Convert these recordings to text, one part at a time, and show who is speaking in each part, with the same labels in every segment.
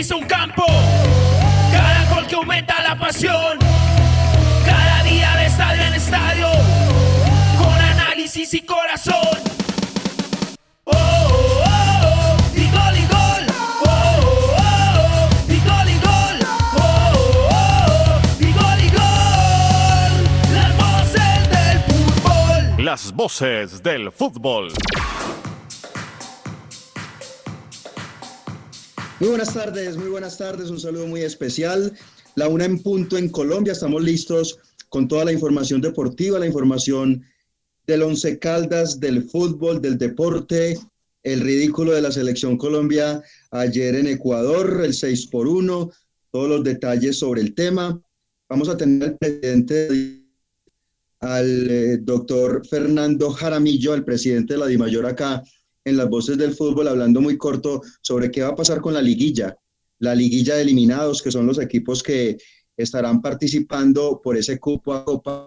Speaker 1: Pisa un campo, cada gol que aumenta la pasión, cada día de estadio en estadio, con análisis y corazón. Oh, oh, oh, y gol y gol. Oh, oh, oh, y gol y gol. Oh, oh, oh, y gol y gol. Las voces del fútbol.
Speaker 2: Las voces del fútbol.
Speaker 3: Muy buenas tardes, muy buenas tardes, un saludo muy especial. La una en punto en Colombia, estamos listos con toda la información deportiva, la información del Once Caldas, del fútbol, del deporte, el ridículo de la selección Colombia ayer en Ecuador, el 6 por 1, todos los detalles sobre el tema. Vamos a tener al presidente, al eh, doctor Fernando Jaramillo, al presidente de la DIMAYOR acá en las voces del fútbol, hablando muy corto sobre qué va a pasar con la liguilla, la liguilla de eliminados, que son los equipos que estarán participando por ese cupo Copa.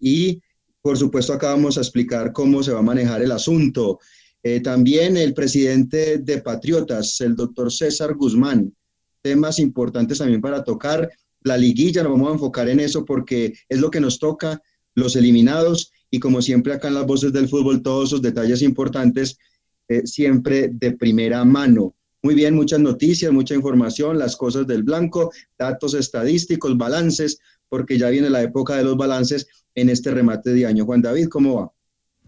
Speaker 3: Y, por supuesto, acá vamos a explicar cómo se va a manejar el asunto. Eh, también el presidente de Patriotas, el doctor César Guzmán, temas importantes también para tocar. La liguilla, nos vamos a enfocar en eso porque es lo que nos toca, los eliminados y como siempre acá en las voces del fútbol, todos esos detalles importantes, eh, siempre de primera mano. Muy bien, muchas noticias, mucha información, las cosas del blanco, datos estadísticos, balances, porque ya viene la época de los balances en este remate de año. Juan David, ¿cómo va?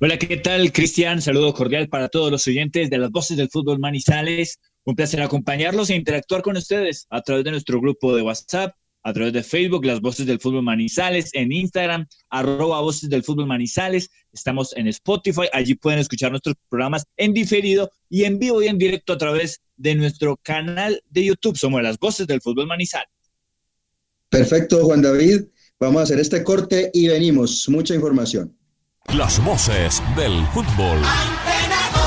Speaker 4: Hola, ¿qué tal, Cristian? Saludo cordial para todos los oyentes de las voces del fútbol Manizales. Un placer acompañarlos e interactuar con ustedes a través de nuestro grupo de WhatsApp, a través de Facebook, las voces del fútbol Manizales, en Instagram, arroba voces del fútbol Manizales. Estamos en Spotify, allí pueden escuchar nuestros programas en diferido y en vivo y en directo a través de nuestro canal de YouTube. Somos las voces del fútbol Manizales.
Speaker 3: Perfecto, Juan David. Vamos a hacer este corte y venimos. Mucha información.
Speaker 5: Las voces del fútbol.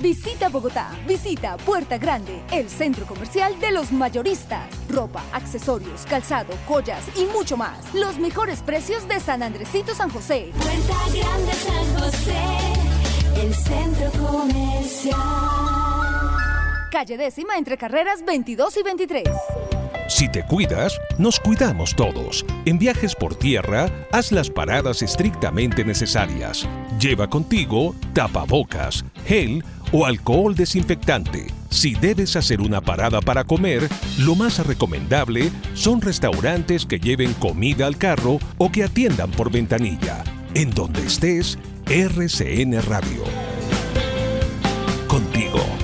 Speaker 6: Visita Bogotá, visita Puerta Grande, el centro comercial de los mayoristas. Ropa, accesorios, calzado, joyas y mucho más. Los mejores precios de San Andresito San José.
Speaker 7: Puerta Grande San José, el centro comercial.
Speaker 6: Calle décima entre carreras 22 y 23.
Speaker 5: Si te cuidas, nos cuidamos todos. En viajes por tierra, haz las paradas estrictamente necesarias. Lleva contigo tapabocas, gel o alcohol desinfectante. Si debes hacer una parada para comer, lo más recomendable son restaurantes que lleven comida al carro o que atiendan por ventanilla. En donde estés, RCN Radio. Contigo.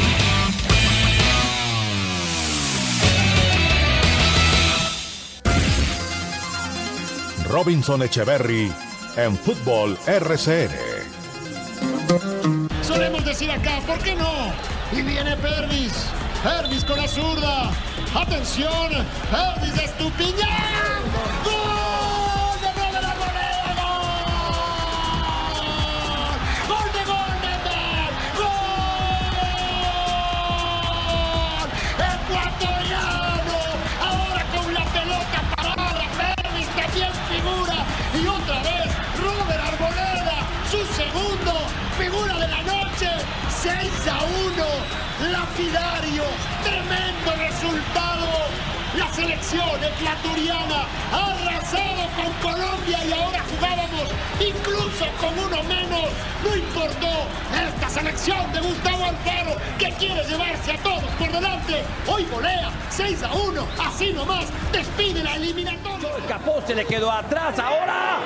Speaker 2: Robinson Echeverry en Fútbol RCN.
Speaker 8: Solemos decir acá, ¿por qué no? Y viene Pervis. Pervis con la zurda. Atención, Pervis de. ¡Gol selección ecuatoriana ha arrasado con Colombia y ahora jugábamos incluso con uno menos. No importó esta selección de Gustavo Alfaro que quiere llevarse a todos por delante. Hoy golea 6 a 1. Así nomás despide la eliminatoria.
Speaker 1: Capó se le quedó atrás ahora.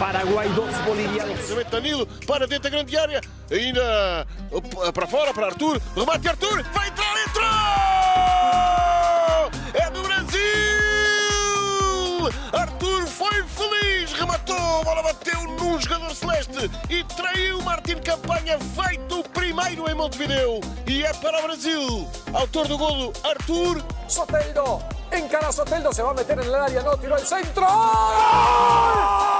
Speaker 1: Paraguay 2, Bolívia 2.
Speaker 9: Cruzamento Danilo para dentro da grande área. Ainda para fora para Arthur. Remate Arthur. Vai entrar, entrou! É do Brasil! Arthur foi feliz. Rematou. A bola bateu num jogador celeste e traiu Martin Campanha. Feito o primeiro em Montevideo. E é para o Brasil. Autor do golo, Arthur.
Speaker 10: Soteldo, encara Soteldo, se va a meter el área, no, tiró el centro. ¡Gol!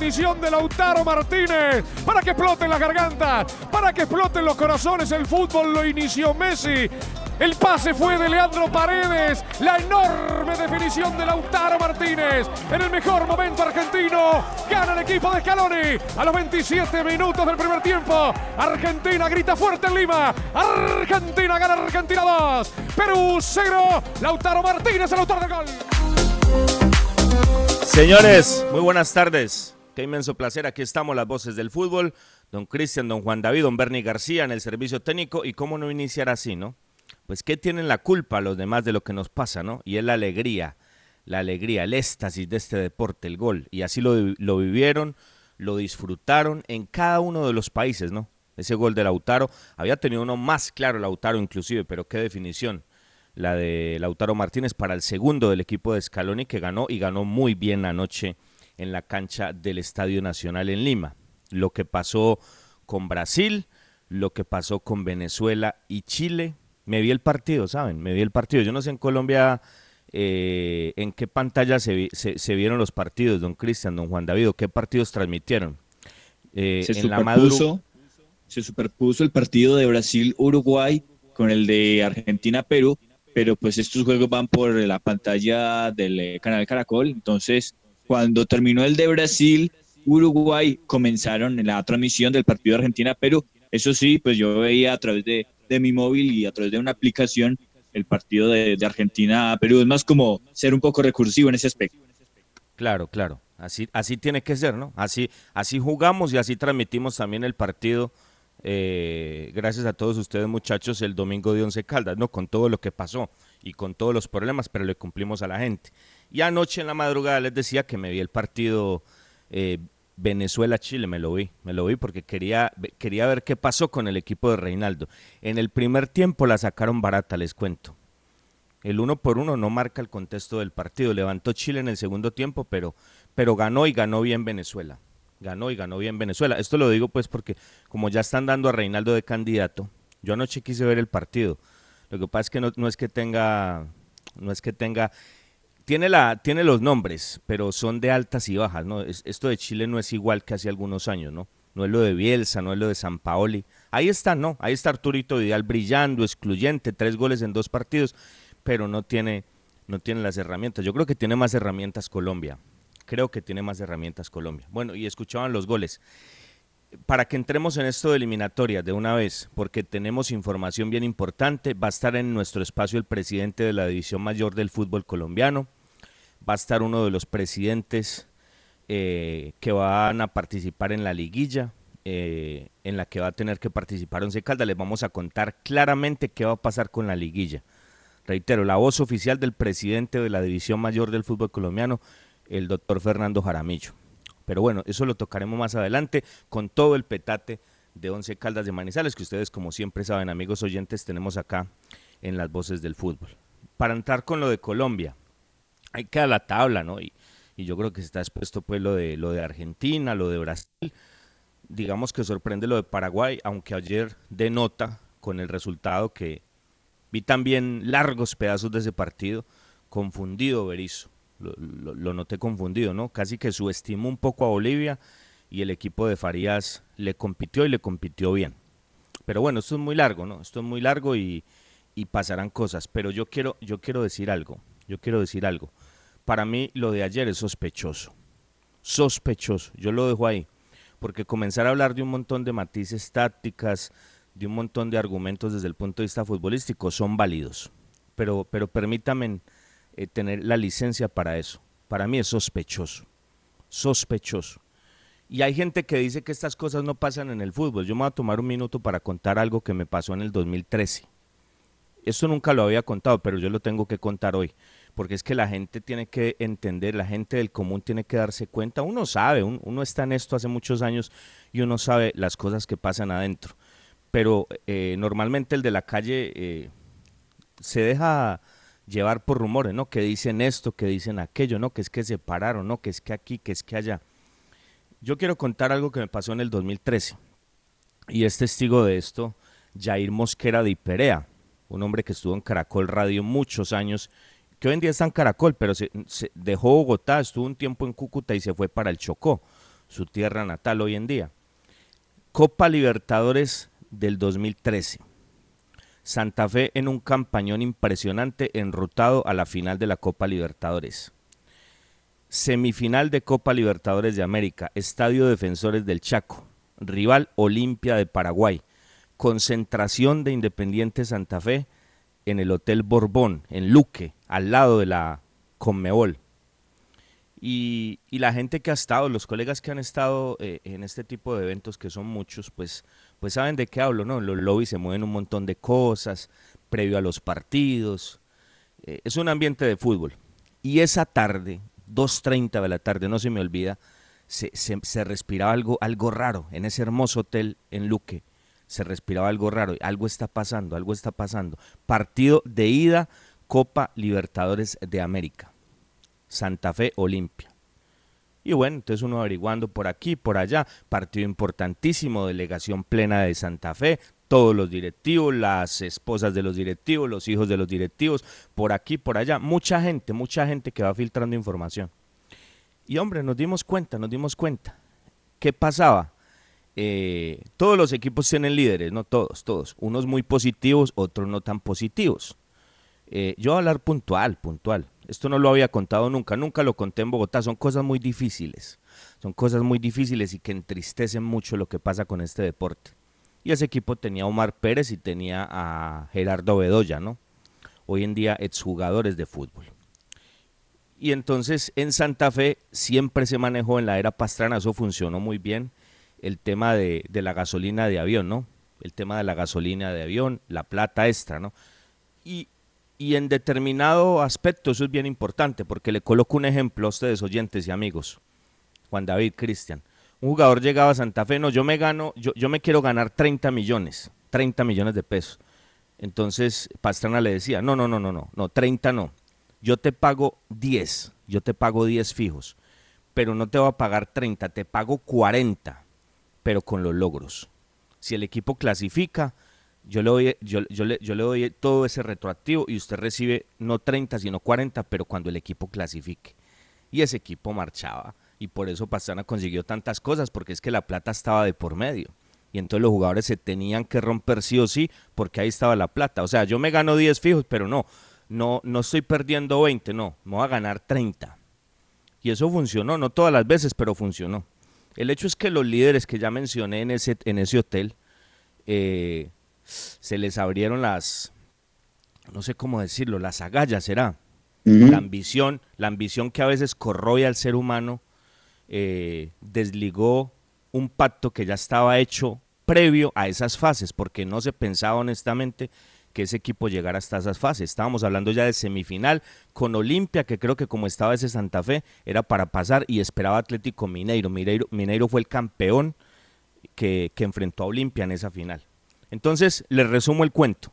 Speaker 11: definición de Lautaro Martínez para que exploten las gargantas, para que exploten los corazones. El fútbol lo inició Messi. El pase fue de Leandro Paredes. La enorme definición de Lautaro Martínez. En el mejor momento argentino. Gana el equipo de Scaloni. A los 27 minutos del primer tiempo. Argentina grita fuerte en Lima. Argentina gana Argentina 2. Perú 0. Lautaro Martínez el autor del gol.
Speaker 12: Señores, muy buenas tardes. Inmenso placer. Aquí estamos las voces del fútbol. Don Cristian, don Juan David, don Bernie García en el servicio técnico. ¿Y cómo no iniciar así, no? Pues ¿qué tienen la culpa los demás de lo que nos pasa, no? Y es la alegría, la alegría, el éxtasis de este deporte, el gol. Y así lo, lo vivieron, lo disfrutaron en cada uno de los países, ¿no? Ese gol de Lautaro, había tenido uno más claro Lautaro inclusive, pero qué definición la de Lautaro Martínez para el segundo del equipo de Scaloni que ganó y ganó muy bien anoche en la cancha del Estadio Nacional en Lima. Lo que pasó con Brasil, lo que pasó con Venezuela y Chile. Me vi el partido, ¿saben? Me vi el partido. Yo no sé en Colombia eh, en qué pantalla se, vi- se- se vieron los partidos, don Cristian, don Juan David, qué partidos transmitieron. Eh,
Speaker 4: se
Speaker 12: en la
Speaker 4: superpuso, se superpuso el partido de Brasil-Uruguay con el de Argentina-Perú, pero pues estos juegos van por la pantalla del eh, canal Caracol. Entonces, cuando terminó el de Brasil-Uruguay, comenzaron la transmisión del partido de Argentina-Perú. Eso sí, pues yo veía a través de, de mi móvil y a través de una aplicación el partido de, de Argentina-Perú. Es más como ser un poco recursivo en ese aspecto.
Speaker 12: Claro, claro. Así, así tiene que ser, ¿no? Así, así jugamos y así transmitimos también el partido eh, gracias a todos ustedes muchachos, el domingo de Once Caldas, ¿no? Con todo lo que pasó y con todos los problemas, pero le cumplimos a la gente. Y anoche en la madrugada les decía que me vi el partido eh, Venezuela-Chile, me lo vi, me lo vi porque quería, quería ver qué pasó con el equipo de Reinaldo. En el primer tiempo la sacaron barata, les cuento. El uno por uno no marca el contexto del partido. Levantó Chile en el segundo tiempo, pero, pero ganó y ganó bien Venezuela ganó y ganó bien Venezuela. Esto lo digo pues porque como ya están dando a Reinaldo de candidato, yo anoche quise ver el partido. Lo que pasa es que no, es que tenga, no es que tenga, tiene, la, tiene los nombres, pero son de altas y bajas, ¿no? esto de Chile no es igual que hace algunos años, ¿no? No es lo de Bielsa, no es lo de San Paoli. Ahí está, ¿no? Ahí está Arturito Vidal brillando, excluyente, tres goles en dos partidos, pero no tiene, no tiene las herramientas. Yo creo que tiene más herramientas Colombia creo que tiene más herramientas Colombia. Bueno, y escuchaban los goles. Para que entremos en esto de eliminatoria de una vez, porque tenemos información bien importante, va a estar en nuestro espacio el presidente de la División Mayor del Fútbol Colombiano, va a estar uno de los presidentes eh, que van a participar en la liguilla, eh, en la que va a tener que participar Once Caldas. Les vamos a contar claramente qué va a pasar con la liguilla. Reitero, la voz oficial del presidente de la División Mayor del Fútbol Colombiano el doctor Fernando Jaramillo. Pero bueno, eso lo tocaremos más adelante con todo el petate de Once Caldas de Manizales, que ustedes como siempre saben, amigos oyentes, tenemos acá en las voces del fútbol. Para entrar con lo de Colombia, hay que la tabla, ¿no? Y, yo creo que está expuesto pues lo de, lo de Argentina, lo de Brasil. Digamos que sorprende lo de Paraguay, aunque ayer denota con el resultado que vi también largos pedazos de ese partido, confundido Berizzo lo, noté confundido, ¿no? Casi que subestimó un poco a Bolivia y el equipo de Farías le compitió y le compitió bien. Pero bueno, esto es muy largo, ¿no? Esto es muy largo y, y pasarán cosas. Pero yo quiero, yo quiero decir algo. Yo quiero decir algo. Para mí lo de ayer es sospechoso. Sospechoso. Yo lo dejo ahí. Porque comenzar a hablar de un montón de matices tácticas, de un montón de argumentos desde el punto de vista futbolístico, son válidos. Pero, pero permítanme eh, tener la licencia para eso. Para mí es sospechoso, sospechoso. Y hay gente que dice que estas cosas no pasan en el fútbol. Yo me voy a tomar un minuto para contar algo que me pasó en el 2013. Esto nunca lo había contado, pero yo lo tengo que contar hoy, porque es que la gente tiene que entender, la gente del común tiene que darse cuenta. Uno sabe, uno, está en esto hace muchos años y uno sabe las cosas que pasan adentro. Pero eh, normalmente el de la calle eh, se deja llevar por rumores, ¿no? Que dicen esto, que dicen aquello, ¿no? Que es que se pararon, ¿no? Que es que aquí, que es que allá. Yo quiero contar algo que me pasó en el 2013. Y es testigo de esto Jair Mosquera de Iperea, un hombre que estuvo en Caracol Radio muchos años, que hoy en día está en Caracol, pero se, dejó Bogotá, estuvo un tiempo en Cúcuta y se fue para el Chocó, su tierra natal hoy en día. Copa Libertadores del 2013. Santa Fe en un campañón impresionante enrutado a la final de la Copa Libertadores. Semifinal de Copa Libertadores de América, Estadio Defensores del Chaco, rival Olimpia de Paraguay, concentración de Independiente Santa Fe en el Hotel Borbón, en Luque, al lado de la Conmebol. Y, la gente que ha estado, los colegas que han estado eh, en este tipo de eventos, que son muchos, pues pues saben de qué hablo, ¿no? Los lobbies se mueven un montón de cosas previo a los partidos. Eh, es un ambiente de fútbol. Y esa tarde, 2.30 de la tarde, no se me olvida, se, se, respiraba algo, algo raro en ese hermoso hotel en Luque. Se respiraba algo raro. Algo está pasando, algo está pasando. Partido de ida, Copa Libertadores de América. Santa Fe Olimpia. Y bueno, entonces uno averiguando por aquí, por allá, partido importantísimo, delegación plena de Santa Fe, todos los directivos, las esposas de los directivos, los hijos de los directivos, por aquí, por allá, mucha gente, mucha gente que va filtrando información. Y hombre, nos dimos cuenta, nos dimos cuenta. ¿Qué pasaba? Eh, todos los equipos tienen líderes, no todos, todos. Unos muy positivos, otros no tan positivos. Eh, yo voy a hablar puntual, puntual. Esto no lo había contado nunca, nunca lo conté en Bogotá. Son cosas muy difíciles, son cosas muy difíciles y que entristecen mucho lo que pasa con este deporte. Y ese equipo tenía a Omar Pérez y tenía a Gerardo Bedoya, ¿no? Hoy en día exjugadores de fútbol. Y entonces en Santa Fe siempre se manejó en la era Pastrana, eso funcionó muy bien, el tema de, de la gasolina de avión, ¿no? el tema de la gasolina de avión, la plata extra, ¿no? Y, y en determinado aspecto eso es bien importante, porque le coloco un ejemplo a ustedes, oyentes y amigos. Juan David, Cristian. Un jugador llegaba a Santa Fe, no, yo me gano, yo, yo me quiero ganar 30 millones, 30 millones de pesos. Entonces Pastrana le decía, no, no, no, no, no, no, 30 no. Yo te pago 10, yo te pago 10 fijos, pero no te voy a pagar 30, te pago 40, pero con los logros. Si el equipo clasifica, yo le, doy, todo ese retroactivo y usted recibe no 30, sino 40, pero cuando el equipo clasifique. Y ese equipo marchaba y por eso Pastrana consiguió tantas cosas, porque es que la plata estaba de por medio. Y entonces los jugadores se tenían que romper sí o sí, porque ahí estaba la plata. O sea, yo me gano 10 fijos, pero no, no, no estoy perdiendo 20, no, me voy a ganar 30. Y eso funcionó, no todas las veces, pero funcionó. El hecho es que los líderes que ya mencioné en ese, en ese hotel, eh, se les abrieron las, no sé cómo decirlo, las agallas, será. La ambición, la ambición que a veces corroe al ser humano eh, desligó un pacto que ya estaba hecho previo a esas fases, porque no se pensaba honestamente que ese equipo llegara hasta esas fases. Estábamos hablando ya de semifinal con Olimpia, que creo que como estaba ese Santa Fe, era para pasar y esperaba Atlético Mineiro. Mineiro, Mineiro fue el campeón que, enfrentó a Olimpia en esa final. Entonces, les resumo el cuento.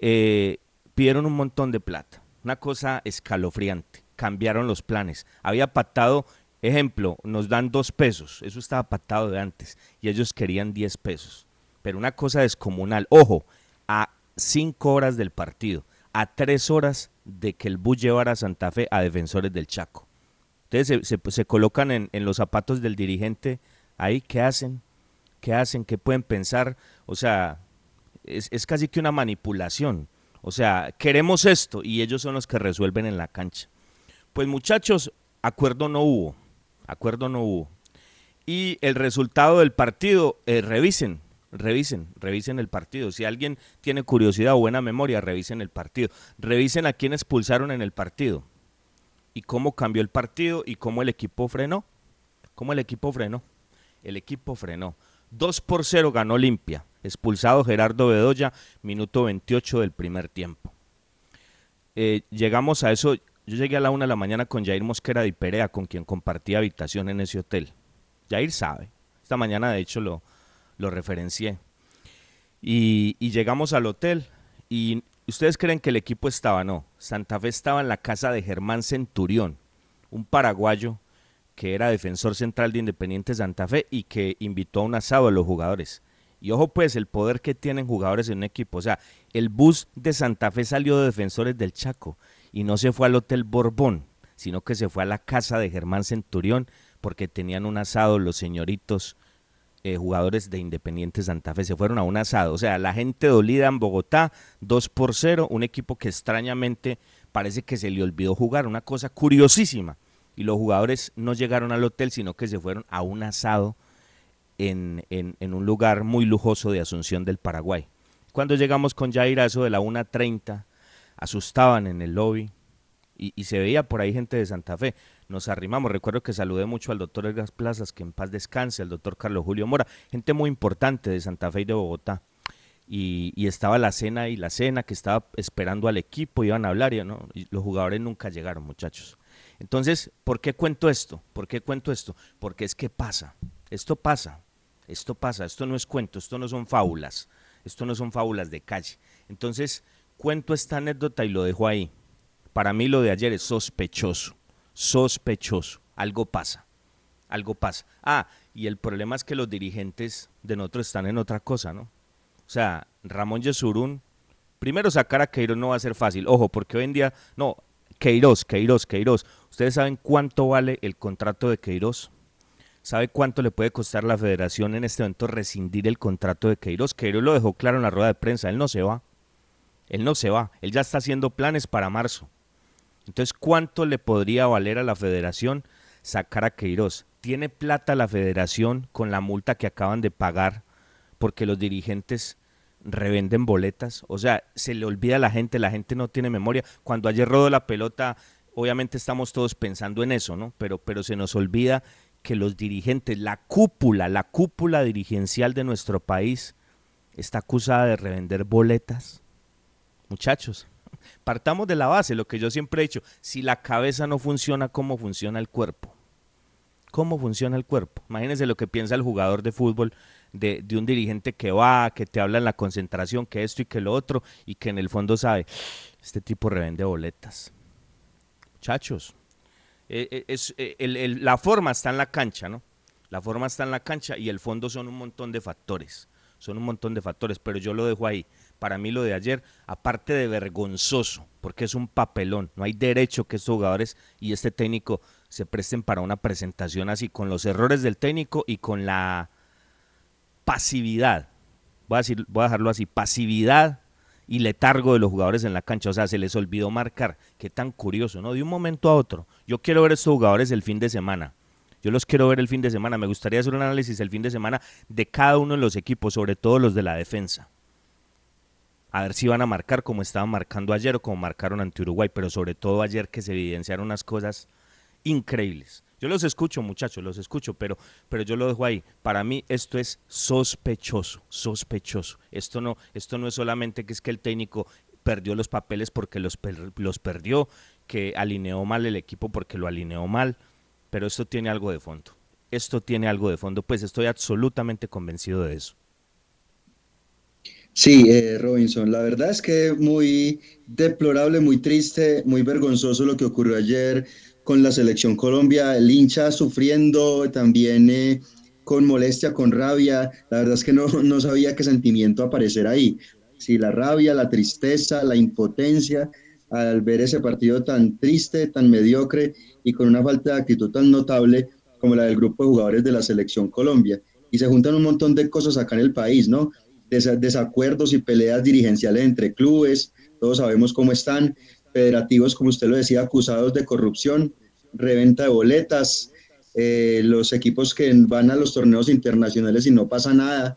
Speaker 12: Eh, pidieron un montón de plata, una cosa escalofriante. Cambiaron los planes. Había pactado Ejemplo, nos dan dos pesos, eso estaba pactado de antes, y ellos querían diez pesos. Pero una cosa descomunal, ojo, a cinco horas del partido, a tres horas de que el bus llevara a Santa Fe a defensores del Chaco. Entonces se, colocan en, los zapatos del dirigente ahí, ¿qué hacen? ¿Qué hacen? ¿Qué pueden pensar? O sea, es, es casi que una manipulación. O sea, queremos esto y ellos son los que resuelven en la cancha. Pues muchachos, acuerdo no hubo Acuerdo no hubo. Y el resultado del partido, eh, revisen, revisen, revisen el partido. Si alguien tiene curiosidad o buena memoria, revisen el partido. Revisen a quién expulsaron en el partido. Y cómo cambió el partido y cómo el equipo frenó. ¿Cómo el equipo frenó? El equipo frenó. 2 por 0 ganó Olimpia. Expulsado Gerardo Bedoya, minuto 28 del primer tiempo. Eh, llegamos a eso, yo llegué a la una de la mañana con Jair Mosquera de Perea, con quien compartía habitación en ese hotel. Jair sabe. Esta mañana, de hecho, lo, lo referencié. Y, llegamos al hotel y ustedes creen que el equipo estaba, no. Santa Fe estaba en la casa de Germán Centurión, un paraguayo que era defensor central de Independiente Santa Fe y que invitó a un asado a los jugadores. Y ojo pues el poder que tienen jugadores en un equipo. O sea, el bus de Santa Fe salió de defensores del Chaco y no se fue al Hotel Borbón, sino que se fue a la casa de Germán Centurión porque tenían un asado los señoritos eh, jugadores de Independiente Santa Fe. Se fueron a un asado. O sea, la gente dolida en Bogotá, 2 por 0, un equipo que extrañamente parece que se le olvidó jugar, una cosa curiosísima. Y los jugadores no llegaron al hotel, sino que se fueron a un asado en, un lugar muy lujoso de Asunción del Paraguay. Cuando llegamos con Jair a eso de la 1.30 asustaban en el lobby y, se veía por ahí gente de Santa Fe. Nos arrimamos, recuerdo que saludé mucho al doctor Edgar Plazas, que en paz descanse, al doctor Carlos Julio Mora, gente muy importante de Santa Fe y de Bogotá. Y, estaba la cena y la cena que estaba esperando al equipo, iban a hablar y, ¿no? y los jugadores nunca llegaron, muchachos. Entonces, ¿por qué cuento esto? ¿Por qué cuento esto? Porque es que pasa, esto pasa, esto pasa, esto no es cuento, esto no son fábulas, esto no son fábulas de calle. Entonces, Cuento esta anécdota y lo dejo ahí. Para mí lo de ayer es sospechoso, sospechoso. Algo pasa, algo pasa. Ah, y el problema es que los dirigentes de nosotros están en otra cosa, ¿no? O sea, Ramón Yesurún, primero sacar a Queiroz no va a ser fácil. Ojo, porque hoy en día, no, Queiroz, Queiroz, Queiroz. ¿Ustedes saben cuánto vale el contrato de Queiroz? ¿Sabe cuánto le puede costar la federación en este momento rescindir el contrato de Queiroz? Queiroz lo dejó claro en la rueda de prensa, él no se va. Él no se va, él ya está haciendo planes para marzo. Entonces, ¿cuánto le podría valer a la federación sacar a Queiroz? ¿Tiene plata la federación con la multa que acaban de pagar porque los dirigentes revenden boletas? O sea, se le olvida a la gente, la gente no tiene memoria. Cuando ayer rodó la pelota, obviamente estamos todos pensando en eso, ¿no? Pero, pero se nos olvida que los dirigentes, la cúpula, la cúpula dirigencial de nuestro país, está acusada de revender boletas. Muchachos, partamos de la base, lo que yo siempre he dicho, si la cabeza no funciona, ¿cómo funciona el cuerpo? ¿Cómo funciona el cuerpo? Imagínense lo que piensa el jugador de fútbol de, de, un dirigente que va, que te habla en la concentración, que esto y que lo otro, y que en el fondo sabe, este tipo revende boletas. Muchachos, eh, eh, es, eh, la forma está en la cancha, ¿no? La forma está en la cancha y el fondo son un montón de factores, son un montón de factores, pero yo lo dejo ahí. Para mí lo de ayer, aparte de vergonzoso, porque es un papelón, no hay derecho que estos jugadores y este técnico se presten para una presentación así, con los errores del técnico y con la pasividad, voy a, dejarlo así, pasividad y letargo de los jugadores en la cancha. O sea, se les olvidó marcar. Qué tan curioso, ¿no? De un momento a otro. Yo quiero ver a estos jugadores el fin de semana. Yo los quiero ver el fin de semana. Me gustaría hacer un análisis el fin de semana de cada uno de los equipos, sobre todo los de la defensa. A ver si van a marcar como estaban marcando ayer o como marcaron ante Uruguay, pero sobre todo ayer que se evidenciaron unas cosas increíbles. Yo los escucho, muchachos, los escucho, pero, pero yo lo dejo ahí. Para mí esto es sospechoso, sospechoso. Esto no, esto no es solamente que es que el técnico perdió los papeles porque los, los perdió, que alineó mal el equipo porque lo alineó mal, pero esto tiene algo de fondo. Esto tiene algo de fondo, pues estoy absolutamente convencido de eso.
Speaker 3: Sí, eh, Robinson, la verdad es que muy deplorable, muy triste, muy vergonzoso lo que ocurrió ayer con la selección Colombia, el hincha sufriendo también eh, con molestia, con rabia. La verdad es que no, no sabía qué sentimiento aparecer ahí. Sí, la rabia, la tristeza, la impotencia al ver ese partido tan triste, tan mediocre y con una falta de actitud tan notable como la del grupo de jugadores de la selección Colombia. Y se juntan un montón de cosas acá en el país, ¿no? desacuerdos y peleas dirigenciales entre clubes, todos sabemos cómo están, federativos, como usted lo decía, acusados de corrupción, reventa de boletas, eh, los equipos que van a los torneos internacionales y no pasa nada,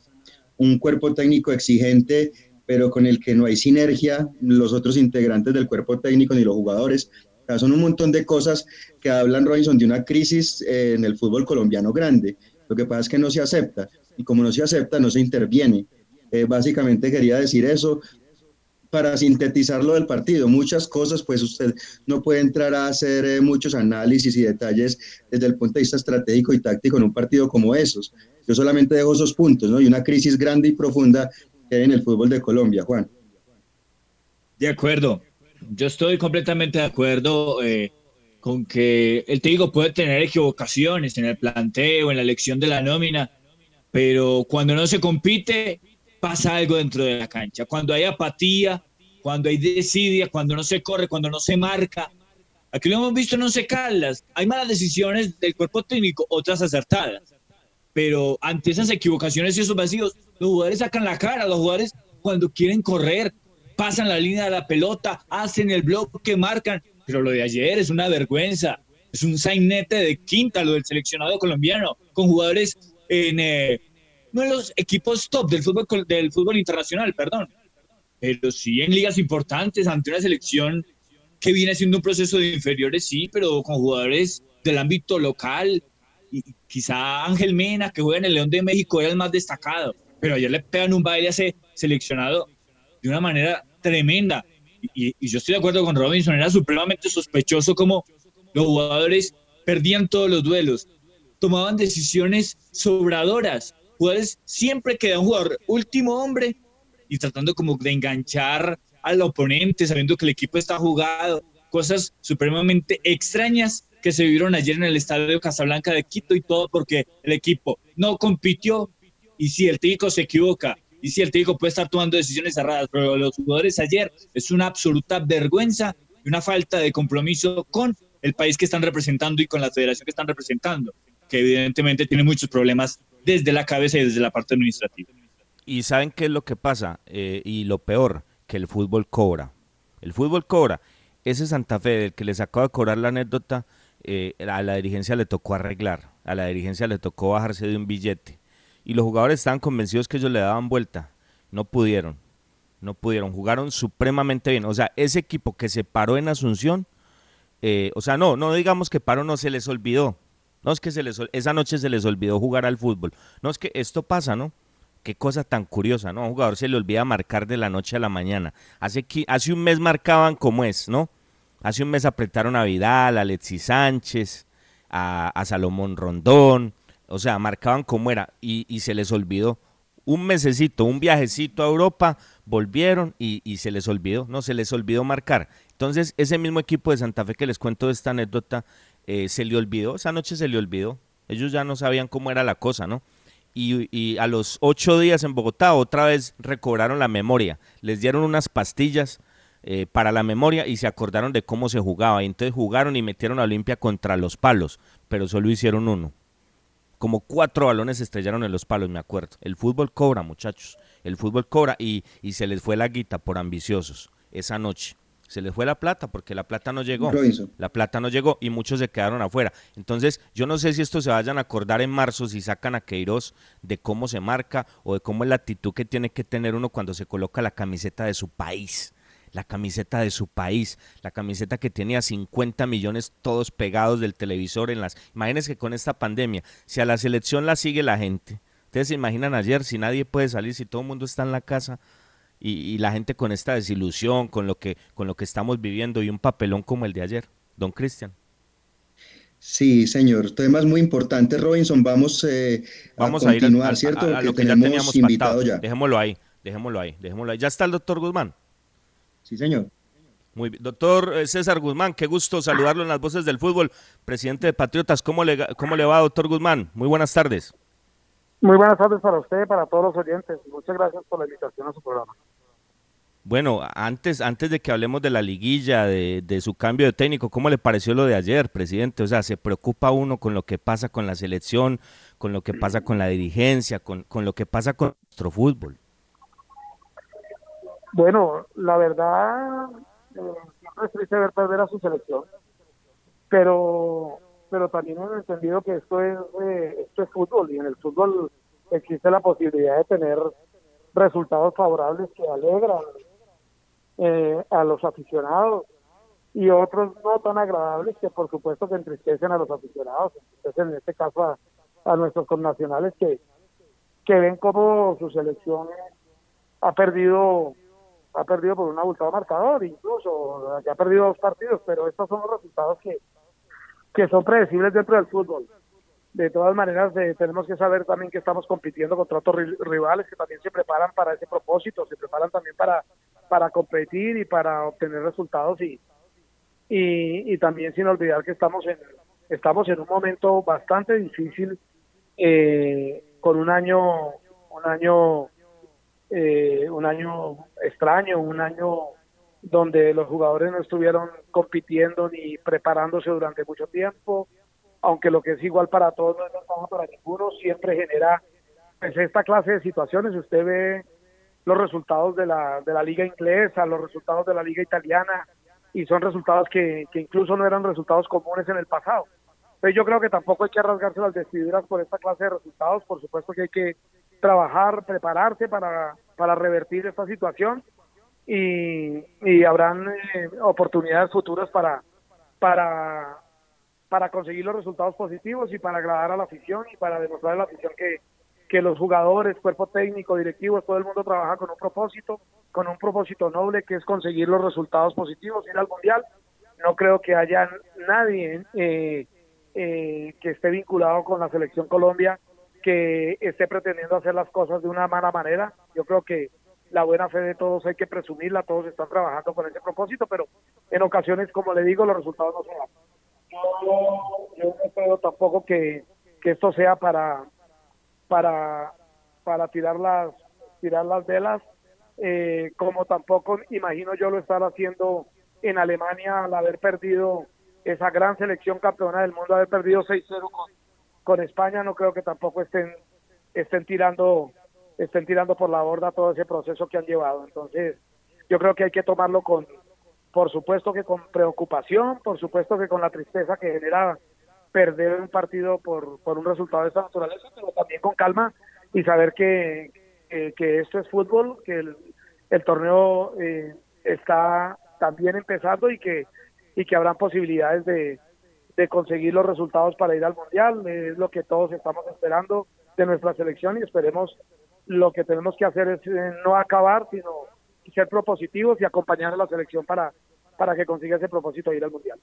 Speaker 3: un cuerpo técnico exigente, pero con el que no hay sinergia, los otros integrantes del cuerpo técnico ni los jugadores. son un montón de cosas que hablan, Robinson, de una crisis eh, en el fútbol colombiano grande. Lo que pasa es que no se acepta, y como no se acepta, no se interviene. Eh, básicamente quería decir eso para sintetizar lo del partido, muchas cosas, pues usted no puede entrar a hacer eh, muchos análisis y detalles desde el punto de vista estratégico y táctico en un partido como esos. Yo solamente dejo esos puntos, ¿no? Y una crisis grande y profunda que hay en el fútbol de Colombia, Juan.
Speaker 4: De acuerdo, yo estoy completamente de acuerdo eh, con que el técnico puede tener equivocaciones en el planteo, en la elección de la nómina, pero cuando no se compite, pasa algo dentro de la cancha. Cuando hay apatía, cuando hay desidia, cuando no se corre, cuando no se marca. Aquí lo hemos visto en Once Caldas. Hay malas decisiones del cuerpo técnico, otras acertadas. Pero ante esas equivocaciones y esos vacíos, los jugadores sacan la cara. Los jugadores, cuando quieren correr, pasan la línea de la pelota, hacen el bloque, marcan. Pero lo de ayer es una vergüenza. Es un sainete de quinta lo del seleccionado colombiano, con jugadores en, eh, no en los equipos top del fútbol, del fútbol internacional, perdón, pero sí en ligas importantes, ante una selección que viene haciendo un proceso de inferiores, sí, pero con jugadores del ámbito local, y quizá Ángel Mena, que juega en el León de México, era el más destacado, pero ayer le pegan un baile a ese seleccionado de una manera tremenda. Y, y, yo estoy de acuerdo con Robinson, era supremamente sospechoso como los jugadores perdían todos los duelos, tomaban decisiones sobradoras, jugadores siempre queda un jugador último hombre y tratando como de enganchar al oponente, sabiendo que el equipo está jugado, cosas supremamente extrañas que se vieron ayer en el estadio Casablanca de Quito y todo porque el equipo no compitió. Y si el técnico se equivoca y si el técnico puede estar tomando decisiones erradas, pero los jugadores ayer es una absoluta vergüenza y una falta de compromiso con el país que están representando y con la federación que están representando, que evidentemente tiene muchos problemas desde la cabeza y desde la parte administrativa.
Speaker 12: Y saben qué es lo que pasa, eh, y lo peor, que el fútbol cobra. El fútbol cobra. Ese Santa Fe del que les acabo de cobrar la anécdota, eh, a la dirigencia le tocó arreglar, a la dirigencia le tocó bajarse de un billete. Y los jugadores estaban convencidos que ellos le daban vuelta. No pudieron, no pudieron. Jugaron supremamente bien. O sea, ese equipo que se paró en Asunción, eh, o sea, no, no digamos que paró, no se les olvidó. No es que se les, esa noche se les olvidó jugar al fútbol. No es que esto pasa, ¿no? Qué cosa tan curiosa, ¿no? A un jugador se le olvida marcar de la noche a la mañana. Hace, hace un mes marcaban como es, ¿no? Hace un mes apretaron a Vidal, a Alexis Sánchez, a, Salomón Rondón. O sea, marcaban como era y, se les olvidó. Un mesecito, un viajecito a Europa, volvieron y, se les olvidó, ¿no? Se les olvidó marcar. Entonces, ese mismo equipo de Santa Fe que les cuento esta anécdota, eh, se le olvidó, esa noche se le olvidó. Ellos ya no sabían cómo era la cosa, ¿no? Y, a los ocho días en Bogotá otra vez recobraron la memoria. Les dieron unas pastillas eh, para la memoria y se acordaron de cómo se jugaba. Y entonces jugaron y metieron a Olimpia contra los palos, pero solo hicieron uno. Como cuatro balones estrellaron en los palos, me acuerdo. El fútbol cobra, muchachos. El fútbol cobra y, y se les fue la guita por ambiciosos esa noche se les fue la plata porque la plata no llegó. La plata no llegó y muchos se quedaron afuera. Entonces, yo no sé si esto se vayan a acordar en marzo si sacan a Queiroz de cómo se marca o de cómo es la actitud que tiene que tener uno cuando se coloca la camiseta de su país. La camiseta de su país, la camiseta que tenía 50 millones todos pegados del televisor en las. Imagínense que con esta pandemia, si a la selección la sigue la gente, ustedes se imaginan ayer, si nadie puede salir, si todo el mundo está en la casa, y, la gente con esta desilusión, con lo que con lo que estamos viviendo y un papelón como el de ayer, don Cristian.
Speaker 3: Sí, señor. Temas muy importantes, Robinson. Vamos, eh,
Speaker 12: Vamos a, continuar, ¿cierto? A, lo que ya teníamos invitado ya. Dejémoslo ahí, dejémoslo ahí, dejémoslo ahí. ¿Ya está el doctor Guzmán?
Speaker 3: Sí, señor.
Speaker 12: Muy bien. Doctor eh, César Guzmán, qué gusto saludarlo en las voces del fútbol. Presidente de Patriotas, ¿cómo le, cómo le va, doctor Guzmán? Muy buenas tardes.
Speaker 13: Muy buenas tardes para usted y para todos los oyentes. Muchas gracias por la invitación a su programa.
Speaker 12: Bueno, antes, antes de que hablemos de la liguilla, de, de, su cambio de técnico, ¿cómo le pareció lo de ayer, presidente? O sea, ¿se preocupa uno con lo que pasa con la selección, con lo que pasa con la dirigencia, con, con lo que pasa con nuestro fútbol?
Speaker 13: Bueno, la verdad, eh, siempre es triste ver perder a su selección, pero pero también hemos entendido que esto es, eh, esto es fútbol y en el fútbol existe la posibilidad de tener resultados favorables que alegran eh, a los aficionados y otros no tan agradables que por supuesto que entristecen a los aficionados, entristecen en este caso a, nuestros connacionales que, que ven como su selección ha perdido ha perdido por un abultado marcador, incluso que ha perdido dos partidos, pero estos son los resultados que, que son predecibles dentro del fútbol. De todas maneras, eh, tenemos que saber también que estamos compitiendo contra otros rivales que también se preparan para ese propósito, se preparan también para, para competir y para obtener resultados y, y, también sin olvidar que estamos en, estamos en un momento bastante difícil eh, con un año, un año, eh, un año extraño, un año donde los jugadores no estuvieron compitiendo ni preparándose durante mucho tiempo, aunque lo que es igual para todos no es para ninguno, siempre genera pues, esta clase de situaciones. Usted ve los resultados de la, de la liga inglesa, los resultados de la liga italiana, y son resultados que, que incluso no eran resultados comunes en el pasado. Pero yo creo que tampoco hay que rasgarse las vestiduras por esta clase de resultados, por supuesto que hay que trabajar, prepararse para, para revertir esta situación y, y habrán eh, oportunidades futuras para, para, para conseguir los resultados positivos y para agradar a la afición y para demostrar a la afición que, que los jugadores, cuerpo técnico, directivos, todo el mundo trabaja con un propósito, con un propósito noble que es conseguir los resultados positivos, ir al Mundial. No creo que haya nadie eh, eh, que esté vinculado con la selección Colombia que esté pretendiendo hacer las cosas de una mala manera. Yo creo que la buena fe de todos hay que presumirla, todos están trabajando con ese propósito, pero en ocasiones, como le digo, los resultados no se dan. Yo, no creo tampoco que, esto sea para para para tirar las tirar las velas, eh, como tampoco imagino yo lo estar haciendo en Alemania al haber perdido esa gran selección campeona del mundo, haber perdido 6-0 con, con España, no creo que tampoco estén estén tirando estén tirando por la borda todo ese proceso que han llevado. Entonces, yo creo que hay que tomarlo con, por supuesto que con preocupación, por supuesto que con la tristeza que genera perder un partido por, por un resultado de esta naturaleza, pero también con calma y saber que, que, esto es fútbol, que el, torneo eh, está también empezando y que, y que habrán posibilidades de, de conseguir los resultados para ir al Mundial. Es lo que todos estamos esperando de nuestra selección y esperemos lo que tenemos que hacer es eh, no acabar, sino ser propositivos y acompañar a la selección para, para que consiga ese propósito de ir al Mundial.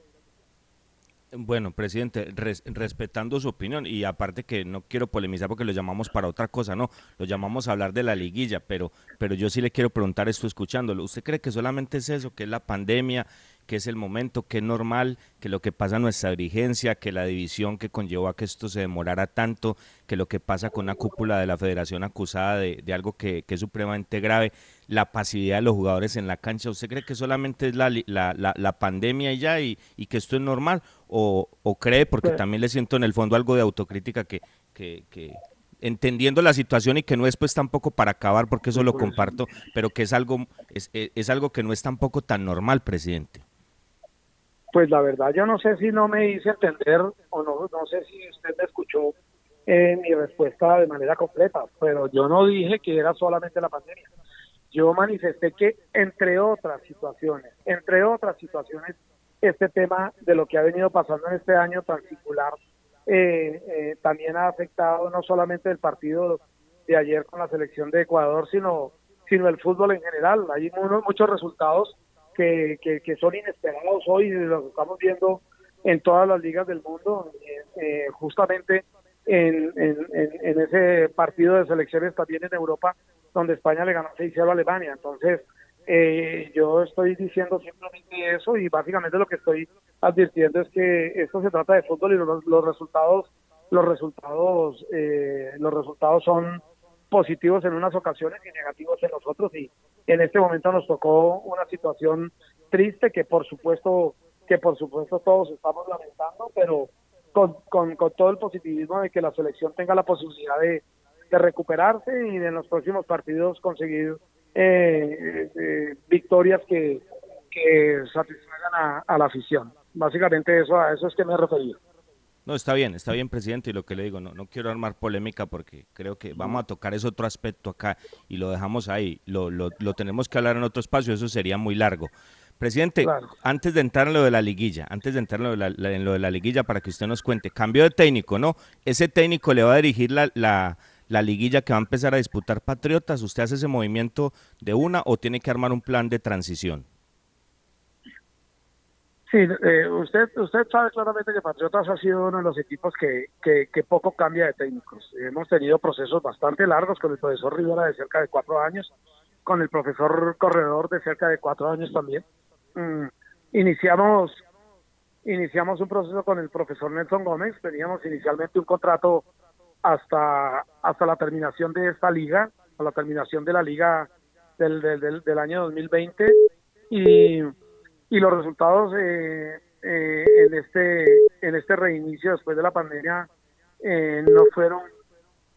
Speaker 12: Bueno, presidente, respetando su opinión y aparte que no quiero polemizar porque lo llamamos para otra cosa, no, lo llamamos a hablar de la liguilla, pero, pero yo sí le quiero preguntar esto escuchándolo. ¿Usted cree que solamente es eso, que es la pandemia, que es el momento, que es normal, que lo que pasa en nuestra dirigencia, que la división que conllevó a que esto se demorara tanto, que lo que pasa con la cúpula de la federación acusada de, algo que, es supremamente grave, la pasividad de los jugadores en la cancha, ¿usted cree que solamente es la, la, la, pandemia y ya y, que esto es normal? ¿O, cree, porque también le siento en el fondo algo de autocrítica que, que, que entendiendo la situación y que no es pues tampoco para acabar, porque eso lo comparto, pero que es algo, es, es algo que no es tampoco tan normal, presidente.
Speaker 13: Pues la verdad yo no sé si no me hice entender o no, no sé si usted me escuchó en mi respuesta de manera completa, pero yo no dije que era solamente la pandemia. Yo manifesté que entre otras situaciones, entre otras situaciones, este tema de lo que ha venido pasando en este año tan singular eh, eh, también ha afectado no solamente el partido de ayer con la selección de Ecuador, sino, sino el fútbol en general. Hay muchos resultados que, que, son inesperados hoy, lo estamos viendo en todas las ligas del mundo, eh, eh, justamente en, en, ese partido de selecciones también en Europa, donde España le ganó 6-0 a Alemania. Entonces, eh, yo estoy diciendo simplemente eso y básicamente lo que estoy advirtiendo es que esto se trata de fútbol y los, los resultados los resultados los resultados son positivos en unas ocasiones y negativos en los otros y en este momento nos tocó una situación triste que por supuesto que por supuesto todos estamos lamentando pero con, con, todo el positivismo de que la selección tenga la posibilidad de, recuperarse y en los próximos partidos conseguir eh, eh, victorias que, que satisfagan a, a, la afición. Básicamente eso a eso es que me he referido.
Speaker 12: No, está bien, está bien, presidente, y lo que le digo, no, no quiero armar polémica porque creo que vamos a tocar ese otro aspecto acá y lo dejamos ahí, lo, lo, lo tenemos que hablar en otro espacio, eso sería muy largo. Presidente, antes de entrar en lo de la liguilla, antes de entrar en lo de la, liguilla, para que usted nos cuente, cambio de técnico, ¿no? Ese técnico le va a dirigir la, la, la liguilla que va a empezar a disputar Patriotas, ¿usted hace ese movimiento de una o tiene que armar un plan de transición?
Speaker 13: Sí, eh, usted usted sabe claramente que Patriotas ha sido uno de los equipos que, que, poco cambia de técnicos. Hemos tenido procesos bastante largos con el profesor Rivera de cerca de cuatro años, con el profesor Corredor de cerca de cuatro años también. Mm, iniciamos iniciamos un proceso con el profesor Nelson Gómez. Teníamos inicialmente un contrato hasta hasta la terminación de esta liga, a la terminación de la liga del, del, del año 2020 y y los resultados eh, eh, en este en este reinicio después de la pandemia eh, no fueron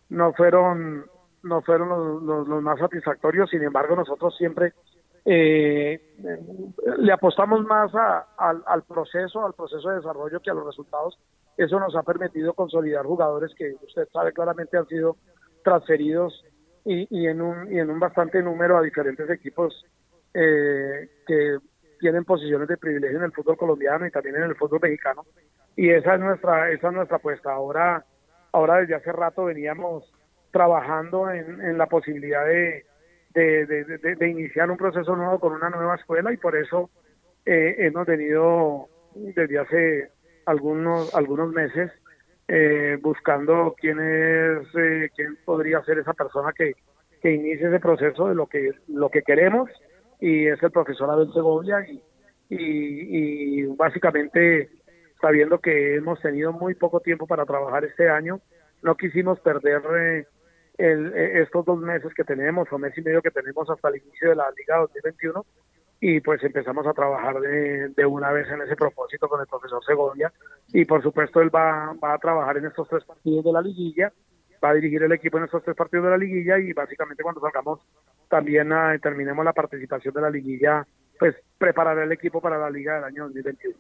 Speaker 13: no fueron no fueron los, los, más satisfactorios sin embargo nosotros siempre le apostamos más al, al proceso al proceso de desarrollo que a los resultados. Eso nos ha permitido consolidar jugadores que usted sabe claramente han sido transferidos y, y en un y en un bastante número a diferentes equipos que tienen posiciones de privilegio en el fútbol colombiano y también en el fútbol mexicano. Y esa es nuestra esa es nuestra apuesta. Ahora ahora desde hace rato veníamos trabajando en, la posibilidad de de, iniciar un proceso nuevo con una nueva escuela y por eso eh, hemos venido desde hace algunos algunos meses eh, buscando quién es eh, quién podría ser esa persona que, que inicie ese proceso de lo que lo que queremos y es el profesor Abel Segovia y, y, básicamente sabiendo que hemos tenido muy poco tiempo para trabajar este año, no quisimos perder eh, el, eh, estos dos meses que tenemos o mes y medio que tenemos hasta el inicio de la Liga 2021 y pues empezamos a trabajar de, de, una vez en ese propósito con el profesor Segovia y por supuesto él va, va a trabajar en estos tres partidos de la liguilla, va a dirigir el equipo en estos tres partidos de la liguilla y básicamente cuando salgamos también ah, terminemos la participación de la liguilla, pues preparar el equipo para la liga del año 2021.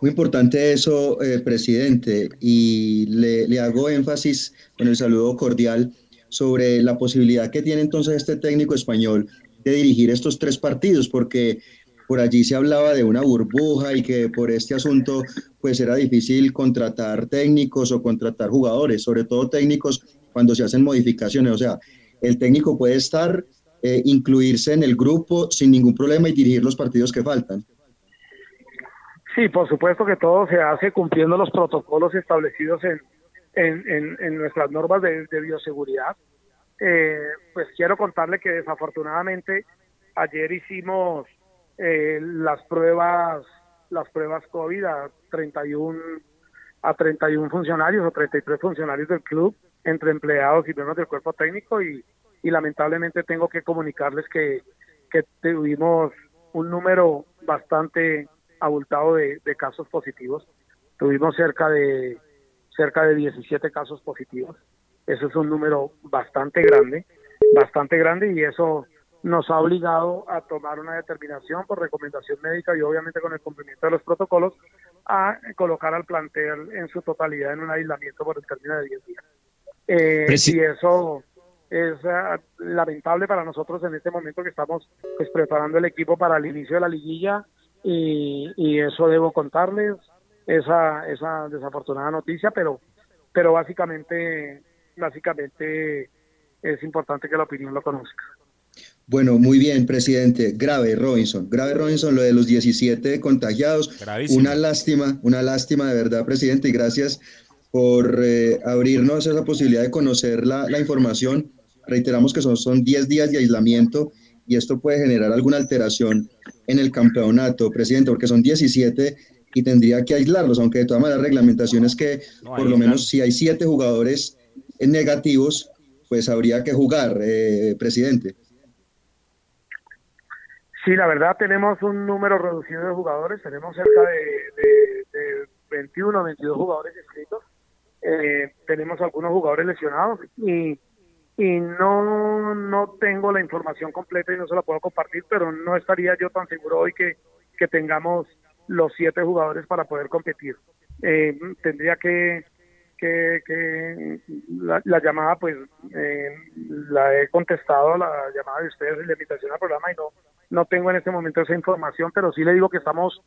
Speaker 3: Muy importante eso, eh, presidente, y le, hago énfasis con el saludo cordial sobre la posibilidad que tiene entonces este técnico español de dirigir estos tres partidos, porque por allí se hablaba de una burbuja y que por este asunto pues era difícil contratar técnicos o contratar jugadores, sobre todo técnicos cuando se hacen modificaciones. O sea, el técnico puede estar, eh, incluirse en el grupo sin ningún problema y dirigir los partidos que faltan.
Speaker 13: Sí, por supuesto que todo se hace cumpliendo los protocolos establecidos en, en, en, nuestras normas de, bioseguridad. Eh, pues quiero contarle que desafortunadamente ayer hicimos eh, las pruebas las pruebas COVID a 31 a 31 funcionarios o 33 funcionarios del club entre empleados y miembros del cuerpo técnico y, y lamentablemente tengo que comunicarles que, que tuvimos un número bastante abultado de, casos positivos. Tuvimos cerca de cerca de 17 casos positivos. Eso es un número bastante grande, bastante grande y eso nos ha obligado a tomar una determinación por recomendación médica y obviamente con el cumplimiento de los protocolos a colocar al plantel en su totalidad en un aislamiento por el término de 10 días. Eh, y eso es ah, lamentable para nosotros en este momento que estamos pues, preparando el equipo para el inicio de la liguilla y, eso debo contarles, esa, esa desafortunada noticia, pero, pero básicamente, básicamente es importante que la opinión lo conozca.
Speaker 3: Bueno, muy bien, presidente. Grave, Robinson. Grave, Robinson, lo de los 17 contagiados. Una lástima, una lástima de verdad, presidente, y gracias por eh, abrirnos esa posibilidad de conocer la, la información. Reiteramos que son, son 10 días de aislamiento y esto puede generar alguna alteración en el campeonato, presidente, porque son 17 y tendría que aislarlos, aunque de todas maneras la reglamentación es que por lo menos si hay siete jugadores negativos, pues habría que jugar, eh, presidente.
Speaker 13: Sí, la verdad tenemos un número reducido de jugadores, tenemos cerca de, de, 21 o 22 jugadores inscritos, eh, tenemos algunos jugadores lesionados y y no, no tengo la información completa y no se la puedo compartir, pero no estaría yo tan seguro hoy que, que tengamos los siete jugadores para poder competir. Eh, tendría que, que, que la, llamada, pues eh, la he contestado, la llamada de ustedes, la invitación al programa y no, no tengo en este momento esa información, pero sí le digo que estamos,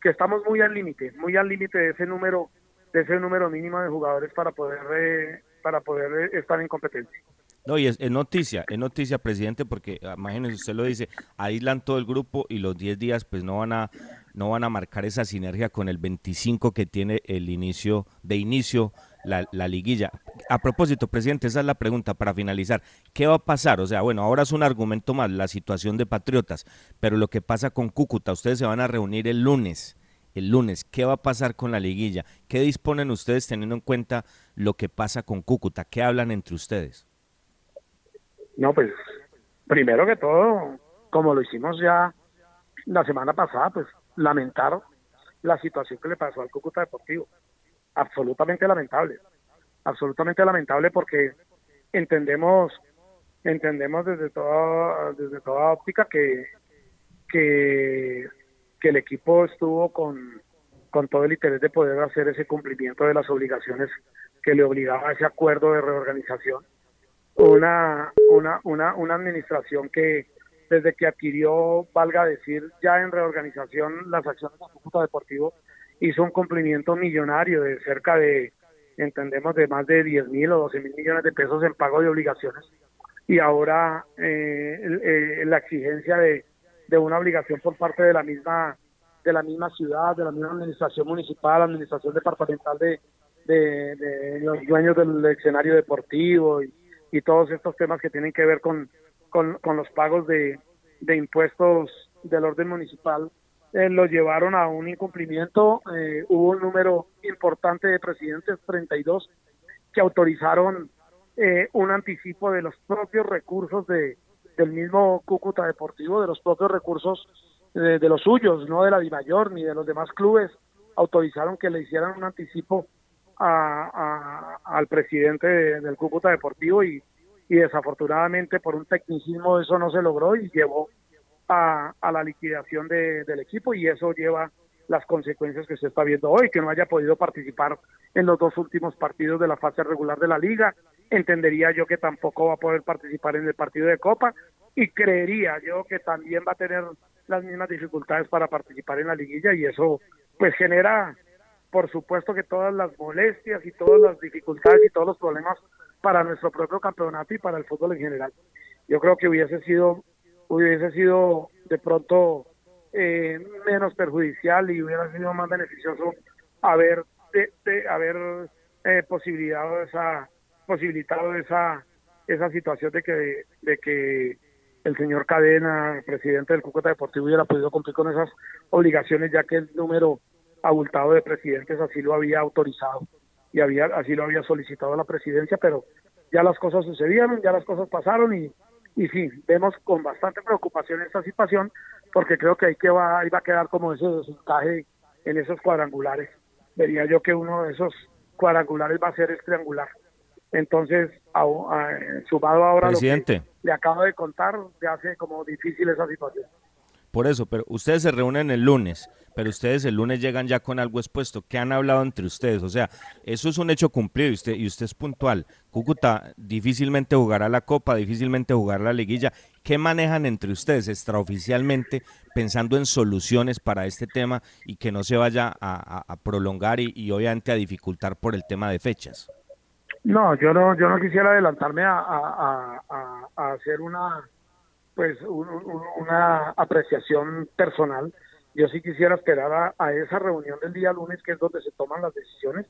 Speaker 13: que estamos muy al límite, muy al límite de ese número, de ese número mínimo de jugadores para poder, eh, para poder estar en competencia.
Speaker 12: No, y es, noticia, es noticia, presidente, porque ah, imagínese, usted lo dice, aíslan todo el grupo y los 10 días pues no van a no van a marcar esa sinergia con el 25 que tiene el inicio de inicio la, la, liguilla. A propósito, presidente, esa es la pregunta para finalizar. ¿Qué va a pasar? O sea, bueno, ahora es un argumento más la situación de Patriotas, pero lo que pasa con Cúcuta, ustedes se van a reunir el lunes. El lunes, ¿qué va a pasar con la liguilla? ¿Qué disponen ustedes teniendo en cuenta lo que pasa con Cúcuta? ¿Qué hablan entre ustedes?
Speaker 13: No, pues primero que todo, como lo hicimos ya la semana pasada, pues lamentar la situación que le pasó al Cúcuta Deportivo. Absolutamente lamentable. Absolutamente lamentable porque entendemos entendemos desde toda desde toda óptica que que, el equipo estuvo con, con todo el interés de poder hacer ese cumplimiento de las obligaciones que le obligaba a ese acuerdo de reorganización una, una, una, una administración que desde que adquirió, valga decir, ya en reorganización las acciones del Cúcuta Deportivo, hizo un cumplimiento millonario de cerca de, entendemos, de más de 10 mil o 12 mil millones de pesos en pago de obligaciones. Y ahora eh, eh, la exigencia de, de una obligación por parte de la misma de la misma ciudad, de la misma administración municipal, administración departamental de, de, de los dueños del escenario deportivo y, y todos estos temas que tienen que ver con, con, los pagos de, de, impuestos del orden municipal eh, lo llevaron a un incumplimiento. Eh, hubo un número importante de presidentes, 32, que autorizaron eh, un anticipo de los propios recursos de, del mismo Cúcuta Deportivo, de los propios recursos de, de los suyos, no de la Dimayor ni de los demás clubes, autorizaron que le hicieran un anticipo a, al presidente del Cúcuta Deportivo y, y desafortunadamente por un tecnicismo eso no se logró y llevó a, a la liquidación de, del equipo y eso lleva las consecuencias que se está viendo hoy, que no haya podido participar en los dos últimos partidos de la fase regular de la liga. Entendería yo que tampoco va a poder participar en el partido de Copa y creería yo que también va a tener las mismas dificultades para participar en la liguilla y eso pues genera por supuesto que todas las molestias y todas las dificultades y todos los problemas para nuestro propio campeonato y para el fútbol en general. Yo creo que hubiese sido, hubiese sido de pronto eh, menos perjudicial y hubiera sido más beneficioso haber, de, haber eh, posibilitado esa, posibilitado esa, esa situación de que, de que el señor Cadena, presidente del Cúcuta Deportivo, hubiera podido cumplir con esas obligaciones, ya que el número abultado de presidentes así lo había autorizado y había así lo había solicitado la presidencia, pero ya las cosas sucedieron, ya las cosas pasaron y, y sí, vemos con bastante preocupación esta situación porque creo que ahí, que va, ahí va a quedar como ese desencaje en esos cuadrangulares. Vería yo que uno de esos cuadrangulares va a ser el triangular. Entonces, sumado ahora lo que le acabo de contar, se hace como difícil esa situación.
Speaker 12: Por eso, pero ustedes se reúnen el lunes, pero ustedes el lunes llegan ya con algo expuesto. ¿Qué han hablado entre ustedes? O sea, eso es un hecho cumplido y usted, y usted es puntual. Cúcuta difícilmente jugará la Copa, difícilmente jugará la liguilla. ¿Qué manejan entre ustedes extraoficialmente pensando en soluciones para este tema y que no se vaya a, prolongar y, obviamente a dificultar por el tema de fechas?
Speaker 13: No, yo no, yo no quisiera adelantarme a hacer una pues una apreciación personal. Yo sí quisiera esperar a, esa reunión del día lunes, que es donde se toman las decisiones,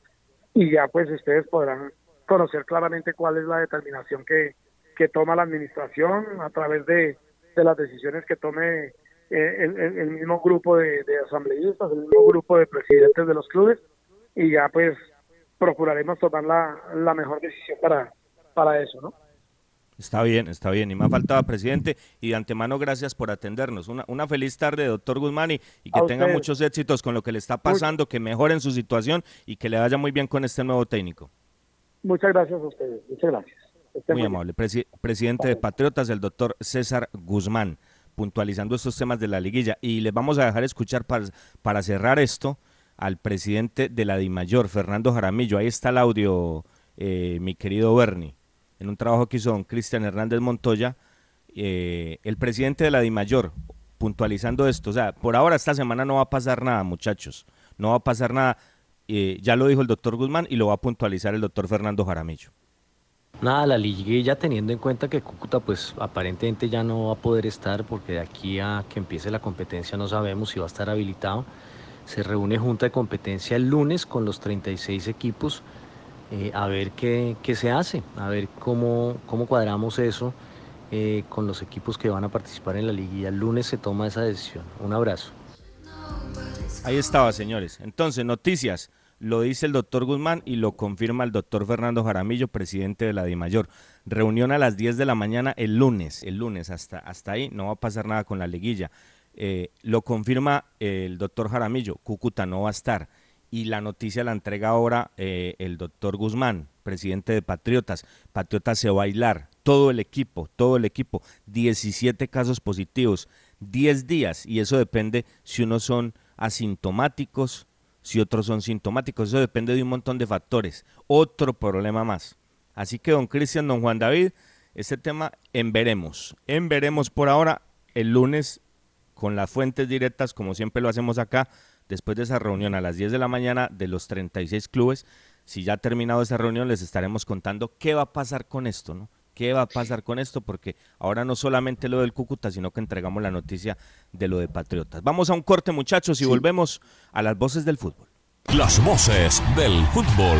Speaker 13: y ya pues ustedes podrán conocer claramente cuál es la determinación que, que toma la administración a través de, de las decisiones que tome eh, el, mismo grupo de, de, asambleístas, el mismo grupo de presidentes de los clubes, y ya pues procuraremos tomar la, la mejor decisión para, para eso, ¿no?
Speaker 12: Está bien, está bien. Y me ha faltado, presidente. Y de antemano, gracias por atendernos. Una, una feliz tarde, doctor Guzmán, y, que tenga muchos éxitos con lo que le está pasando, que mejoren su situación y que le vaya muy bien con este nuevo técnico.
Speaker 13: Muchas gracias a ustedes. Muchas gracias.
Speaker 12: muy, amable. presidente de Patriotas, el doctor César Guzmán, puntualizando estos temas de la liguilla. Y les vamos a dejar escuchar para, para cerrar esto al presidente de la DIMAYOR, Fernando Jaramillo. Ahí está el audio, eh, mi querido Bernie en un trabajo que hizo don Cristian Hernández Montoya, eh, el presidente de la DIMAYOR, puntualizando esto. O sea, por ahora esta semana no va a pasar nada, muchachos. No va a pasar nada. Eh, ya lo dijo el doctor Guzmán y lo va a puntualizar el doctor Fernando Jaramillo.
Speaker 14: Nada, la liguilla teniendo en cuenta que Cúcuta pues aparentemente ya no va a poder estar porque de aquí a que empiece la competencia no sabemos si va a estar habilitado. Se reúne junta de competencia el lunes con los 36 equipos eh, a ver qué, se hace, a ver cómo, cómo cuadramos eso eh, con los equipos que van a participar en la liguilla. El lunes se toma esa decisión. Un abrazo.
Speaker 12: Ahí estaba, señores. Entonces, noticias. Lo dice el doctor Guzmán y lo confirma el doctor Fernando Jaramillo, presidente de la DIMAYOR. Reunión a las 10 de la mañana el lunes. El lunes, hasta, hasta ahí no va a pasar nada con la liguilla. Eh, lo confirma el doctor Jaramillo. Cúcuta no va a estar y la noticia la entrega ahora eh, el doctor Guzmán, presidente de Patriotas. Patriotas se va a bailar, todo el equipo, todo el equipo, 17 casos positivos, 10 días, y eso depende si unos son asintomáticos, si otros son sintomáticos, eso depende de un montón de factores. Otro problema más. Así que, don Cristian, don Juan David, este tema en veremos. En veremos por ahora, el lunes, con las fuentes directas, como siempre lo hacemos acá, después de esa reunión a las 10 de la mañana de los 36 clubes. Si ya ha terminado esa reunión, les estaremos contando qué va a pasar con esto, ¿no? ¿Qué va a pasar con esto? Porque ahora no solamente lo del Cúcuta, sino que entregamos la noticia de lo de Patriotas. Vamos a un corte, muchachos, y volvemos a las voces del fútbol.
Speaker 5: Las voces del fútbol.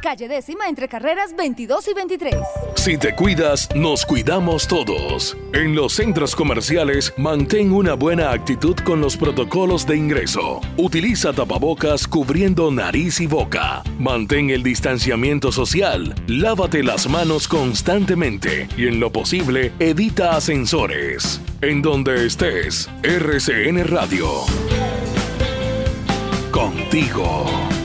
Speaker 6: calle décima entre carreras 22 y 23.
Speaker 5: Si te cuidas, nos cuidamos todos. En los centros comerciales, mantén una buena actitud con los protocolos de ingreso. Utiliza tapabocas cubriendo nariz y boca. Mantén el distanciamiento social. Lávate las manos constantemente y en lo posible evita ascensores. En donde estés, RCN Radio. Contigo.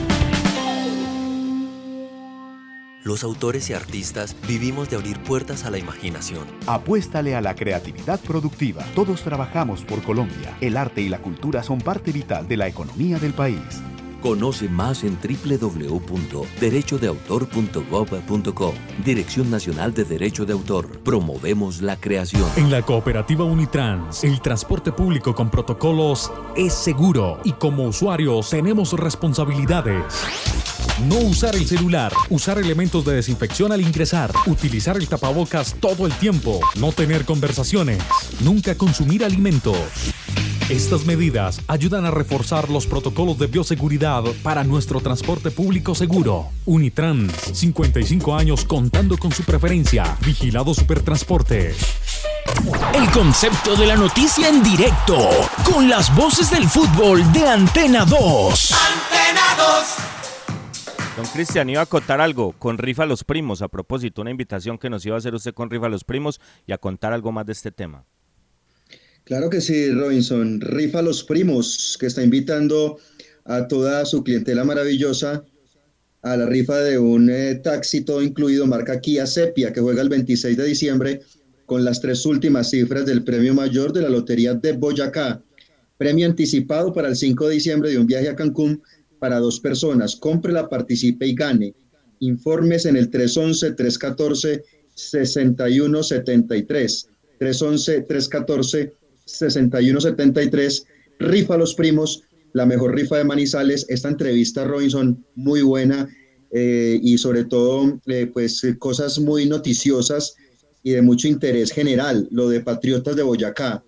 Speaker 15: Los autores y artistas vivimos de abrir puertas a la imaginación.
Speaker 16: Apuéstale a la creatividad productiva. Todos trabajamos por Colombia. El arte y la cultura son parte vital de la economía del país.
Speaker 15: Conoce más en www.derechodeautor.gov.co. Dirección Nacional de Derecho de Autor. Promovemos la creación.
Speaker 5: En la cooperativa Unitrans, el transporte público con protocolos es seguro y como usuarios tenemos responsabilidades. No usar el celular, usar elementos de desinfección al ingresar, utilizar el tapabocas todo el tiempo, no tener conversaciones, nunca consumir alimentos. Estas medidas ayudan a reforzar los protocolos de bioseguridad para nuestro transporte público seguro. Unitrans, 55 años contando con su preferencia. Vigilado Supertransporte.
Speaker 1: El concepto de la noticia en directo, con las voces del fútbol de Antena 2.
Speaker 12: Antena 2. Don Cristian, iba a contar algo con Rifa Los Primos. A propósito, una invitación que nos iba a hacer usted con Rifa Los Primos y a contar algo más de este tema.
Speaker 3: Claro que sí, Robinson. Rifa Los Primos, que está invitando a toda su clientela maravillosa a la rifa de un eh, taxi todo incluido marca Kia Sepia, que juega el 26 de diciembre con las tres últimas cifras del premio mayor de la Lotería de Boyacá. Premio anticipado para el 5 de diciembre de un viaje a Cancún para dos personas. Cómprela, participe y gane. Informes en el 311-314-6173. 311-314-6173. 6173, rifa los primos, la mejor rifa de Manizales. Esta entrevista, Robinson, muy buena eh, y sobre todo, eh, pues cosas muy noticiosas y de mucho interés general. Lo de Patriotas de Boyacá,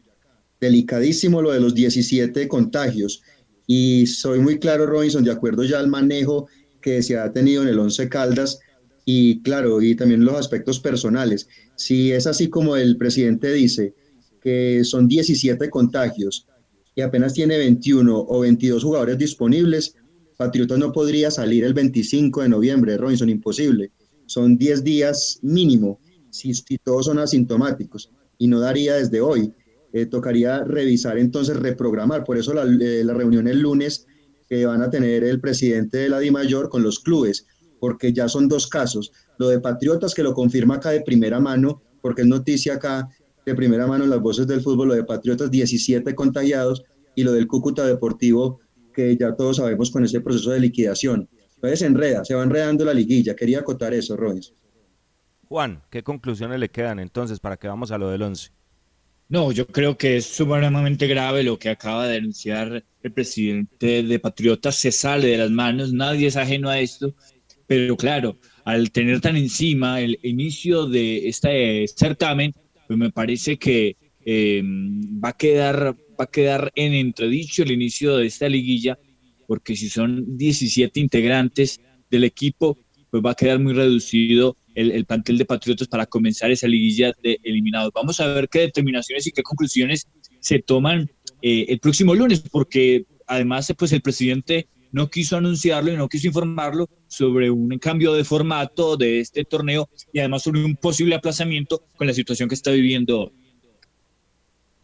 Speaker 3: delicadísimo lo de los 17 contagios. Y soy muy claro, Robinson, de acuerdo ya al manejo que se ha tenido en el Once Caldas y claro, y también los aspectos personales. Si es así como el presidente dice, que son 17 contagios y apenas tiene 21 o 22 jugadores disponibles, Patriotas no podría salir el 25 de noviembre, Robinson, imposible. Son 10 días mínimo si, todos son asintomáticos y no daría desde hoy. Eh, tocaría revisar entonces, reprogramar. Por eso la, eh, la, reunión el lunes que van a tener el presidente de la DIMAYOR con los clubes, porque ya son dos casos. Lo de Patriotas que lo confirma acá de primera mano, porque es noticia acá de primera mano las voces del fútbol, lo de Patriotas, 17 contagiados, y lo del Cúcuta Deportivo, que ya todos sabemos con ese proceso de liquidación. Entonces se enreda, se va enredando la liguilla. Quería acotar eso, Royce.
Speaker 12: Juan, ¿qué conclusiones le quedan entonces para que vamos a lo del 11?
Speaker 4: No, yo creo que es sumamente grave lo que acaba de denunciar el presidente de Patriotas. Se sale de las manos, nadie es ajeno a esto, pero claro, al tener tan encima el inicio de este certamen, pues me parece que em, va, a quedar, va a quedar en entredicho el inicio de esta liguilla, porque si son 17 integrantes del equipo, pues va a quedar muy reducido el, el plantel de Patriotas para comenzar esa liguilla de eliminados. Vamos a ver qué determinaciones y qué conclusiones se toman eh, el próximo lunes, porque además pues el presidente no quiso anunciarlo y no quiso informarlo sobre un cambio de formato de este torneo y además sobre un posible aplazamiento con la situación que está viviendo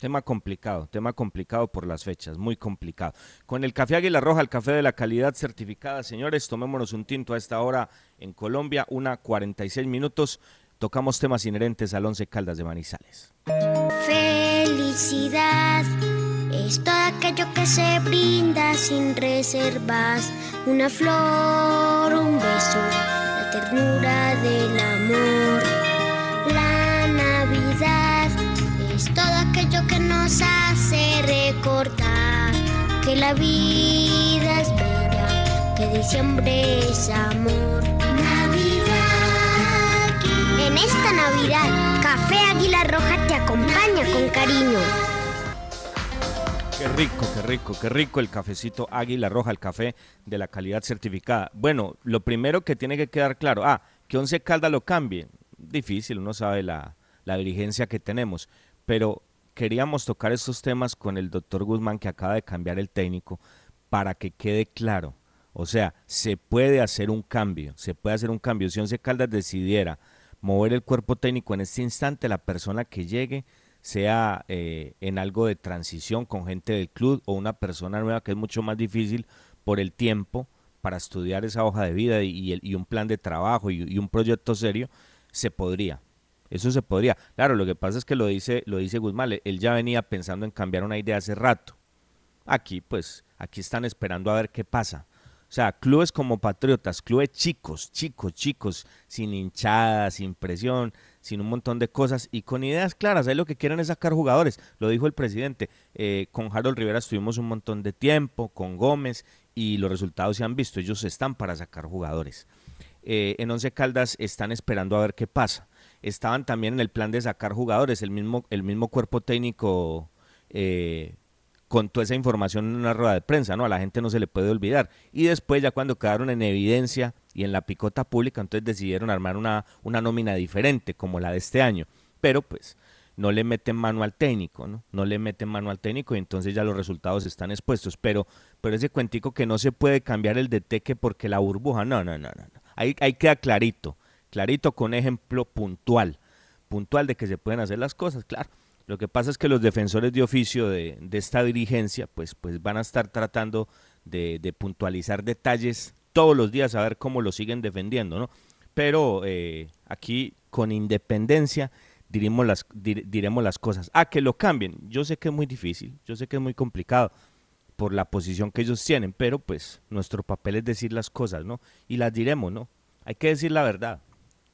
Speaker 12: Tema complicado, tema complicado por las fechas, muy complicado. Con el café Águila Roja, el café de la calidad certificada, señores, tomémonos un tinto a esta hora en Colombia, una 46 minutos. Tocamos temas inherentes al Once Caldas de Manizales.
Speaker 7: Felicidad es todo aquello que se brinda sin reservas. Una flor, un beso, la ternura del amor. La Navidad es todo aquello que nos hace recordar que la vida es bella, que diciembre es amor. En esta Navidad, Café Águila Roja te acompaña con cariño.
Speaker 12: Qué rico, qué rico, qué rico el cafecito Águila Roja, el café de la calidad certificada. Bueno, lo primero que tiene que quedar claro, ah, que Once Calda lo cambie. Difícil, uno sabe la, la dirigencia que tenemos, pero queríamos tocar estos temas con el doctor Guzmán que acaba de cambiar el técnico para que quede claro. O sea, se puede hacer un cambio, se puede hacer un cambio. Si Once Caldas decidiera mover el cuerpo técnico en este instante, la persona que llegue sea eh, en algo de transición con gente del club o una persona nueva que es mucho más difícil por el tiempo para estudiar esa hoja de vida y, un plan de trabajo y, un proyecto serio, se podría. Eso se podría. Claro, lo que pasa es que lo dice, lo dice Guzmán, él ya venía pensando en cambiar una idea hace rato. Aquí, pues, aquí están esperando a ver qué pasa. O sea, clubes como Patriotas, clubes chicos, chicos, chicos, sin hinchada, sin presión, sin un montón de cosas y con ideas claras. Ahí lo que quieren es sacar jugadores. Lo dijo el presidente. Eh, con Harold Rivera estuvimos un montón de tiempo, con Gómez, y los resultados se han visto. Ellos están para sacar jugadores. Eh, en Once Caldas están esperando a ver qué pasa. Estaban también en el plan de sacar jugadores. El mismo, el mismo cuerpo técnico eh, contó esa información en una rueda de prensa, ¿no? A la gente no se le puede olvidar. Y después, ya cuando quedaron en evidencia y en la picota pública, entonces decidieron armar una, una nómina diferente, como la de este año. Pero pues no le meten mano al técnico, ¿no? No le meten mano al técnico y entonces ya los resultados están expuestos. Pero, pero ese cuentico que no se puede cambiar el de que porque la burbuja, no, no, no, no. Ahí, ahí queda clarito, clarito con ejemplo puntual, puntual de que se pueden hacer las cosas, claro lo que pasa es que los defensores de oficio de, esta dirigencia pues, pues van a estar tratando de, puntualizar detalles todos los días a ver cómo lo siguen defendiendo, ¿no? Pero eh, aquí con independencia diremos las, diremos las cosas. Ah, que lo cambien. Yo sé que es muy difícil, yo sé que es muy complicado por la posición que ellos tienen, pero pues nuestro papel es decir las cosas, ¿no? Y las diremos, ¿no? Hay que decir la verdad,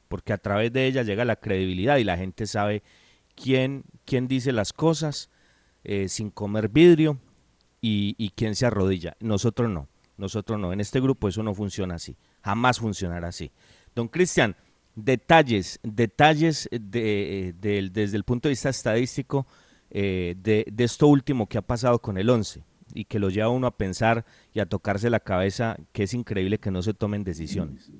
Speaker 12: porque a través de ella llega la credibilidad y la gente sabe quién, quién dice las cosas eh, sin comer vidrio y, y quién se arrodilla. Nosotros no, nosotros no. En este grupo eso no funciona así, jamás funcionará así. Don Cristian, detalles, detalles de, desde el punto de vista estadístico eh, de, de, esto último que ha pasado con el 11 y que lo lleva uno a pensar y a tocarse la cabeza que es increíble que no se tomen decisiones.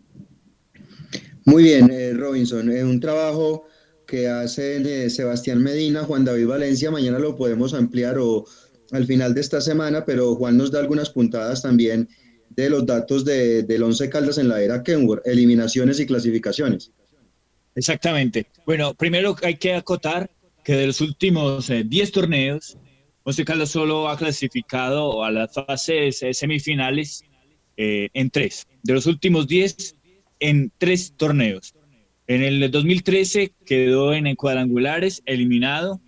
Speaker 3: Muy bien, eh, Robinson, un trabajo que hacen eh, Sebastián Medina, Juan David Valencia, mañana lo podemos ampliar o al final de esta semana, pero Juan nos da algunas puntadas también de los datos de, del Once Caldas en la era Kenworth, eliminaciones y clasificaciones.
Speaker 4: Exactamente. Bueno, primero hay que acotar que de los últimos 10 eh, torneos, Once Caldas solo ha clasificado a las fases eh, semifinales en tres. De los últimos 10, en tres torneos. En el 2013 quedó en cuadrangulares, eliminado.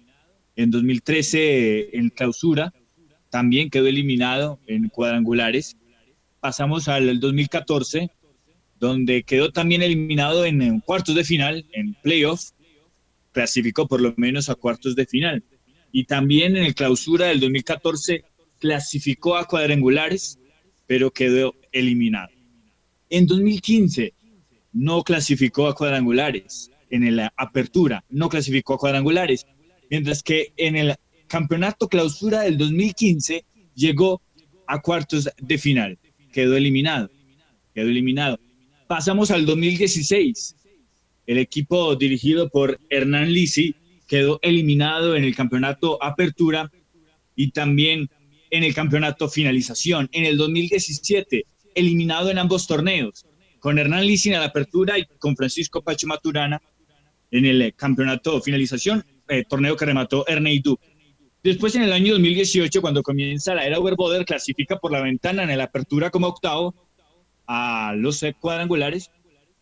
Speaker 4: En 2013 en clausura también quedó eliminado en cuadrangulares. Pasamos al 2014, donde quedó también eliminado en, cuartos de final, en playoff. Clasificó por lo menos a cuartos de final. Y también en el clausura del 2014 clasificó a cuadrangulares, pero quedó eliminado. En 2015 no clasificó a cuadrangulares. En la apertura no clasificó a cuadrangulares. Mientras que en el campeonato clausura del 2015 llegó a cuartos de final. Quedó eliminado. Quedó eliminado. Pasamos al 2016. El equipo dirigido por Hernán Lisi quedó eliminado en el campeonato apertura y también en el campeonato finalización. En el 2017, eliminado en ambos torneos con Hernán Licina en la apertura y con Francisco Pacho Maturana en el eh, campeonato finalización, eh, torneo que remató Ernei. Después, en el año 2018, cuando comienza la era Overboder, clasifica por la ventana en la apertura como octavo a los cuadrangulares,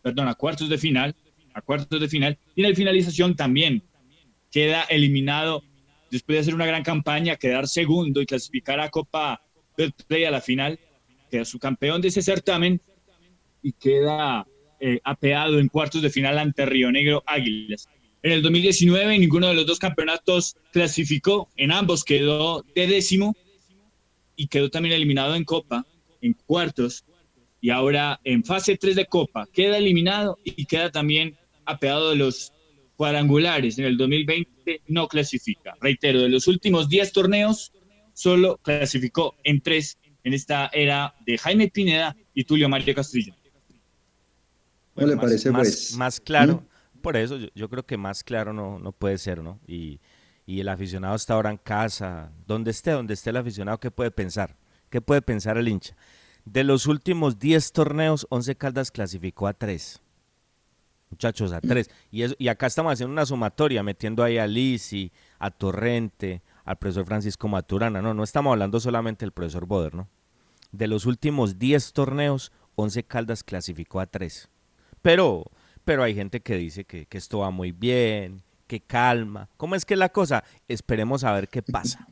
Speaker 4: perdón, a cuartos de final, a cuartos de final, y en la finalización también queda eliminado después de hacer una gran campaña, quedar segundo y clasificar a Copa del Play a la final, queda su campeón de ese certamen y queda eh, apeado en cuartos de final ante Río Negro Águilas. En el 2019 ninguno de los dos campeonatos clasificó, en ambos quedó de décimo y quedó también eliminado en Copa, en cuartos, y ahora en fase 3 de Copa queda eliminado y queda también apeado de los cuadrangulares. En el 2020 no clasifica. Reitero, de los últimos 10 torneos, solo clasificó en tres en esta era de Jaime Pineda y Tulio Mario Castillo
Speaker 3: le más, parece
Speaker 12: más,
Speaker 3: pues?
Speaker 12: Más claro, ¿Mm? por eso yo, creo que más claro no, no puede ser, ¿no? Y, el aficionado está ahora en casa, donde esté, donde esté el aficionado, ¿qué puede pensar? ¿Qué puede pensar el hincha? De los últimos 10 torneos, 11 Caldas clasificó a 3. Muchachos, a 3. Y, y acá estamos haciendo una sumatoria, metiendo ahí a Lisi, a Torrente, al profesor Francisco Maturana. No, no estamos hablando solamente del profesor Boder, ¿no? De los últimos 10 torneos, 11 Caldas clasificó a 3. Pero, pero hay gente que dice que, esto va muy bien, que calma. ¿Cómo es que es la cosa? Esperemos a ver qué pasa.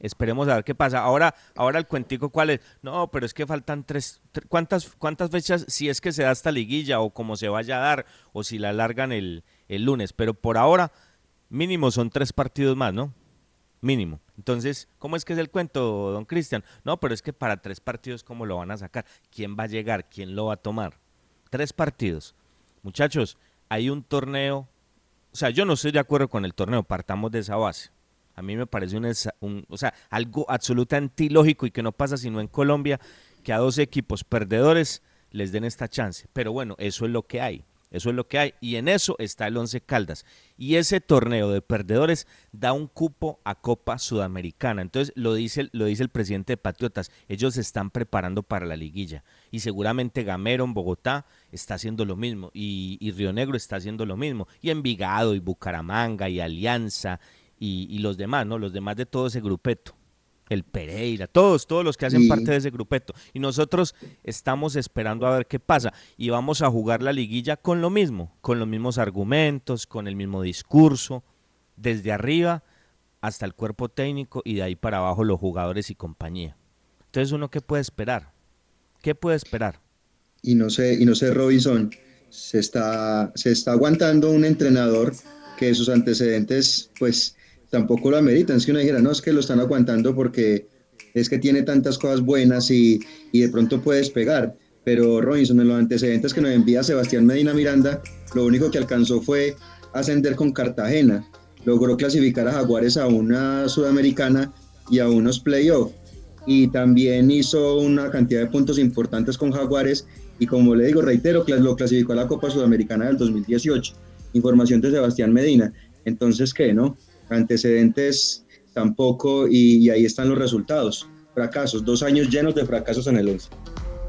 Speaker 12: Esperemos a ver qué pasa. Ahora, ahora el cuentico cuál es. No, pero es que faltan tres, ¿cuántas, cuántas fechas? Si es que se da esta liguilla o como se vaya a dar o si la alargan el, el lunes. Pero por ahora, mínimo son tres partidos más, ¿no? Mínimo. Entonces, ¿cómo es que es el cuento, don Cristian? No, pero es que para tres partidos, ¿cómo lo van a sacar? ¿Quién va a llegar? ¿Quién lo va a tomar? Tres partidos. Muchachos, hay un torneo. O sea, yo no estoy de acuerdo con el torneo, partamos de esa base. A mí me parece un, o sea, algo absolutamente ilógico y que no pasa sino en Colombia, que a dos equipos perdedores les den esta chance. Pero bueno, eso es lo que hay. Eso es lo que hay. Y en eso está el Once Caldas. Y ese torneo de perdedores da un cupo a Copa Sudamericana. Entonces lo dice, lo dice el presidente de Patriotas. Ellos se están preparando para la liguilla. Y seguramente Gamero en Bogotá está haciendo lo mismo. Y, y Río Negro está haciendo lo mismo. Y Envigado y Bucaramanga y Alianza y, los demás, ¿no? Los demás de todo ese grupeto. El Pereira, todos, todos los que hacen parte de ese grupeto. Y nosotros estamos esperando a ver qué pasa. Y vamos a jugar la liguilla con lo mismo, con los mismos argumentos, con el mismo discurso, desde arriba hasta el cuerpo técnico y de ahí para abajo los jugadores y compañía. Entonces, ¿uno qué puede esperar? ¿Qué puede esperar?
Speaker 3: Y no sé, y no sé, Robinson, se está, se está aguantando un entrenador que sus antecedentes, pues, tampoco lo ameritan. Es que uno dijera, no, es que lo están aguantando porque es que tiene tantas cosas buenas y, y de pronto puede despegar. Pero Robinson, en los antecedentes que nos envía Sebastián Medina Miranda, lo único que alcanzó fue ascender con Cartagena. Logró clasificar a Jaguares a una sudamericana y a unos playoffs. Y también hizo una cantidad de puntos importantes con Jaguares. Y como le digo, reitero, lo clasificó a la Copa Sudamericana del 2018. Información de Sebastián Medina. Entonces, ¿qué, no? Antecedentes tampoco, y, ahí están los resultados. Fracasos, dos años llenos de fracasos en el 11.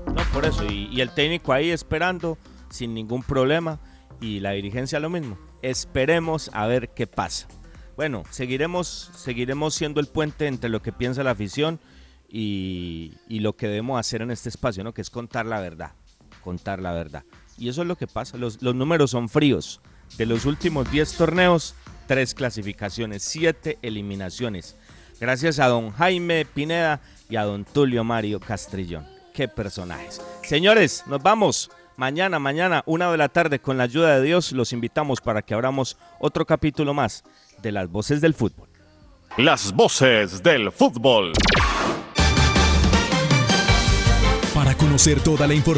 Speaker 12: No, por eso, y, el técnico ahí esperando sin ningún problema, y la dirigencia lo mismo. Esperemos a ver qué pasa. Bueno, seguiremos, seguiremos siendo el puente entre lo que piensa la afición y, lo que debemos hacer en este espacio, ¿no? Que es contar la verdad, contar la verdad. Y eso es lo que pasa, los, los números son fríos. De los últimos 10 torneos, tres clasificaciones, siete eliminaciones. Gracias a don Jaime Pineda y a don Tulio Mario Castrillón. Qué personajes. Señores, nos vamos. Mañana, mañana, una de la tarde, con la ayuda de Dios, los invitamos para que abramos otro capítulo más de las voces del fútbol.
Speaker 2: Las voces del fútbol.
Speaker 5: Para conocer toda la información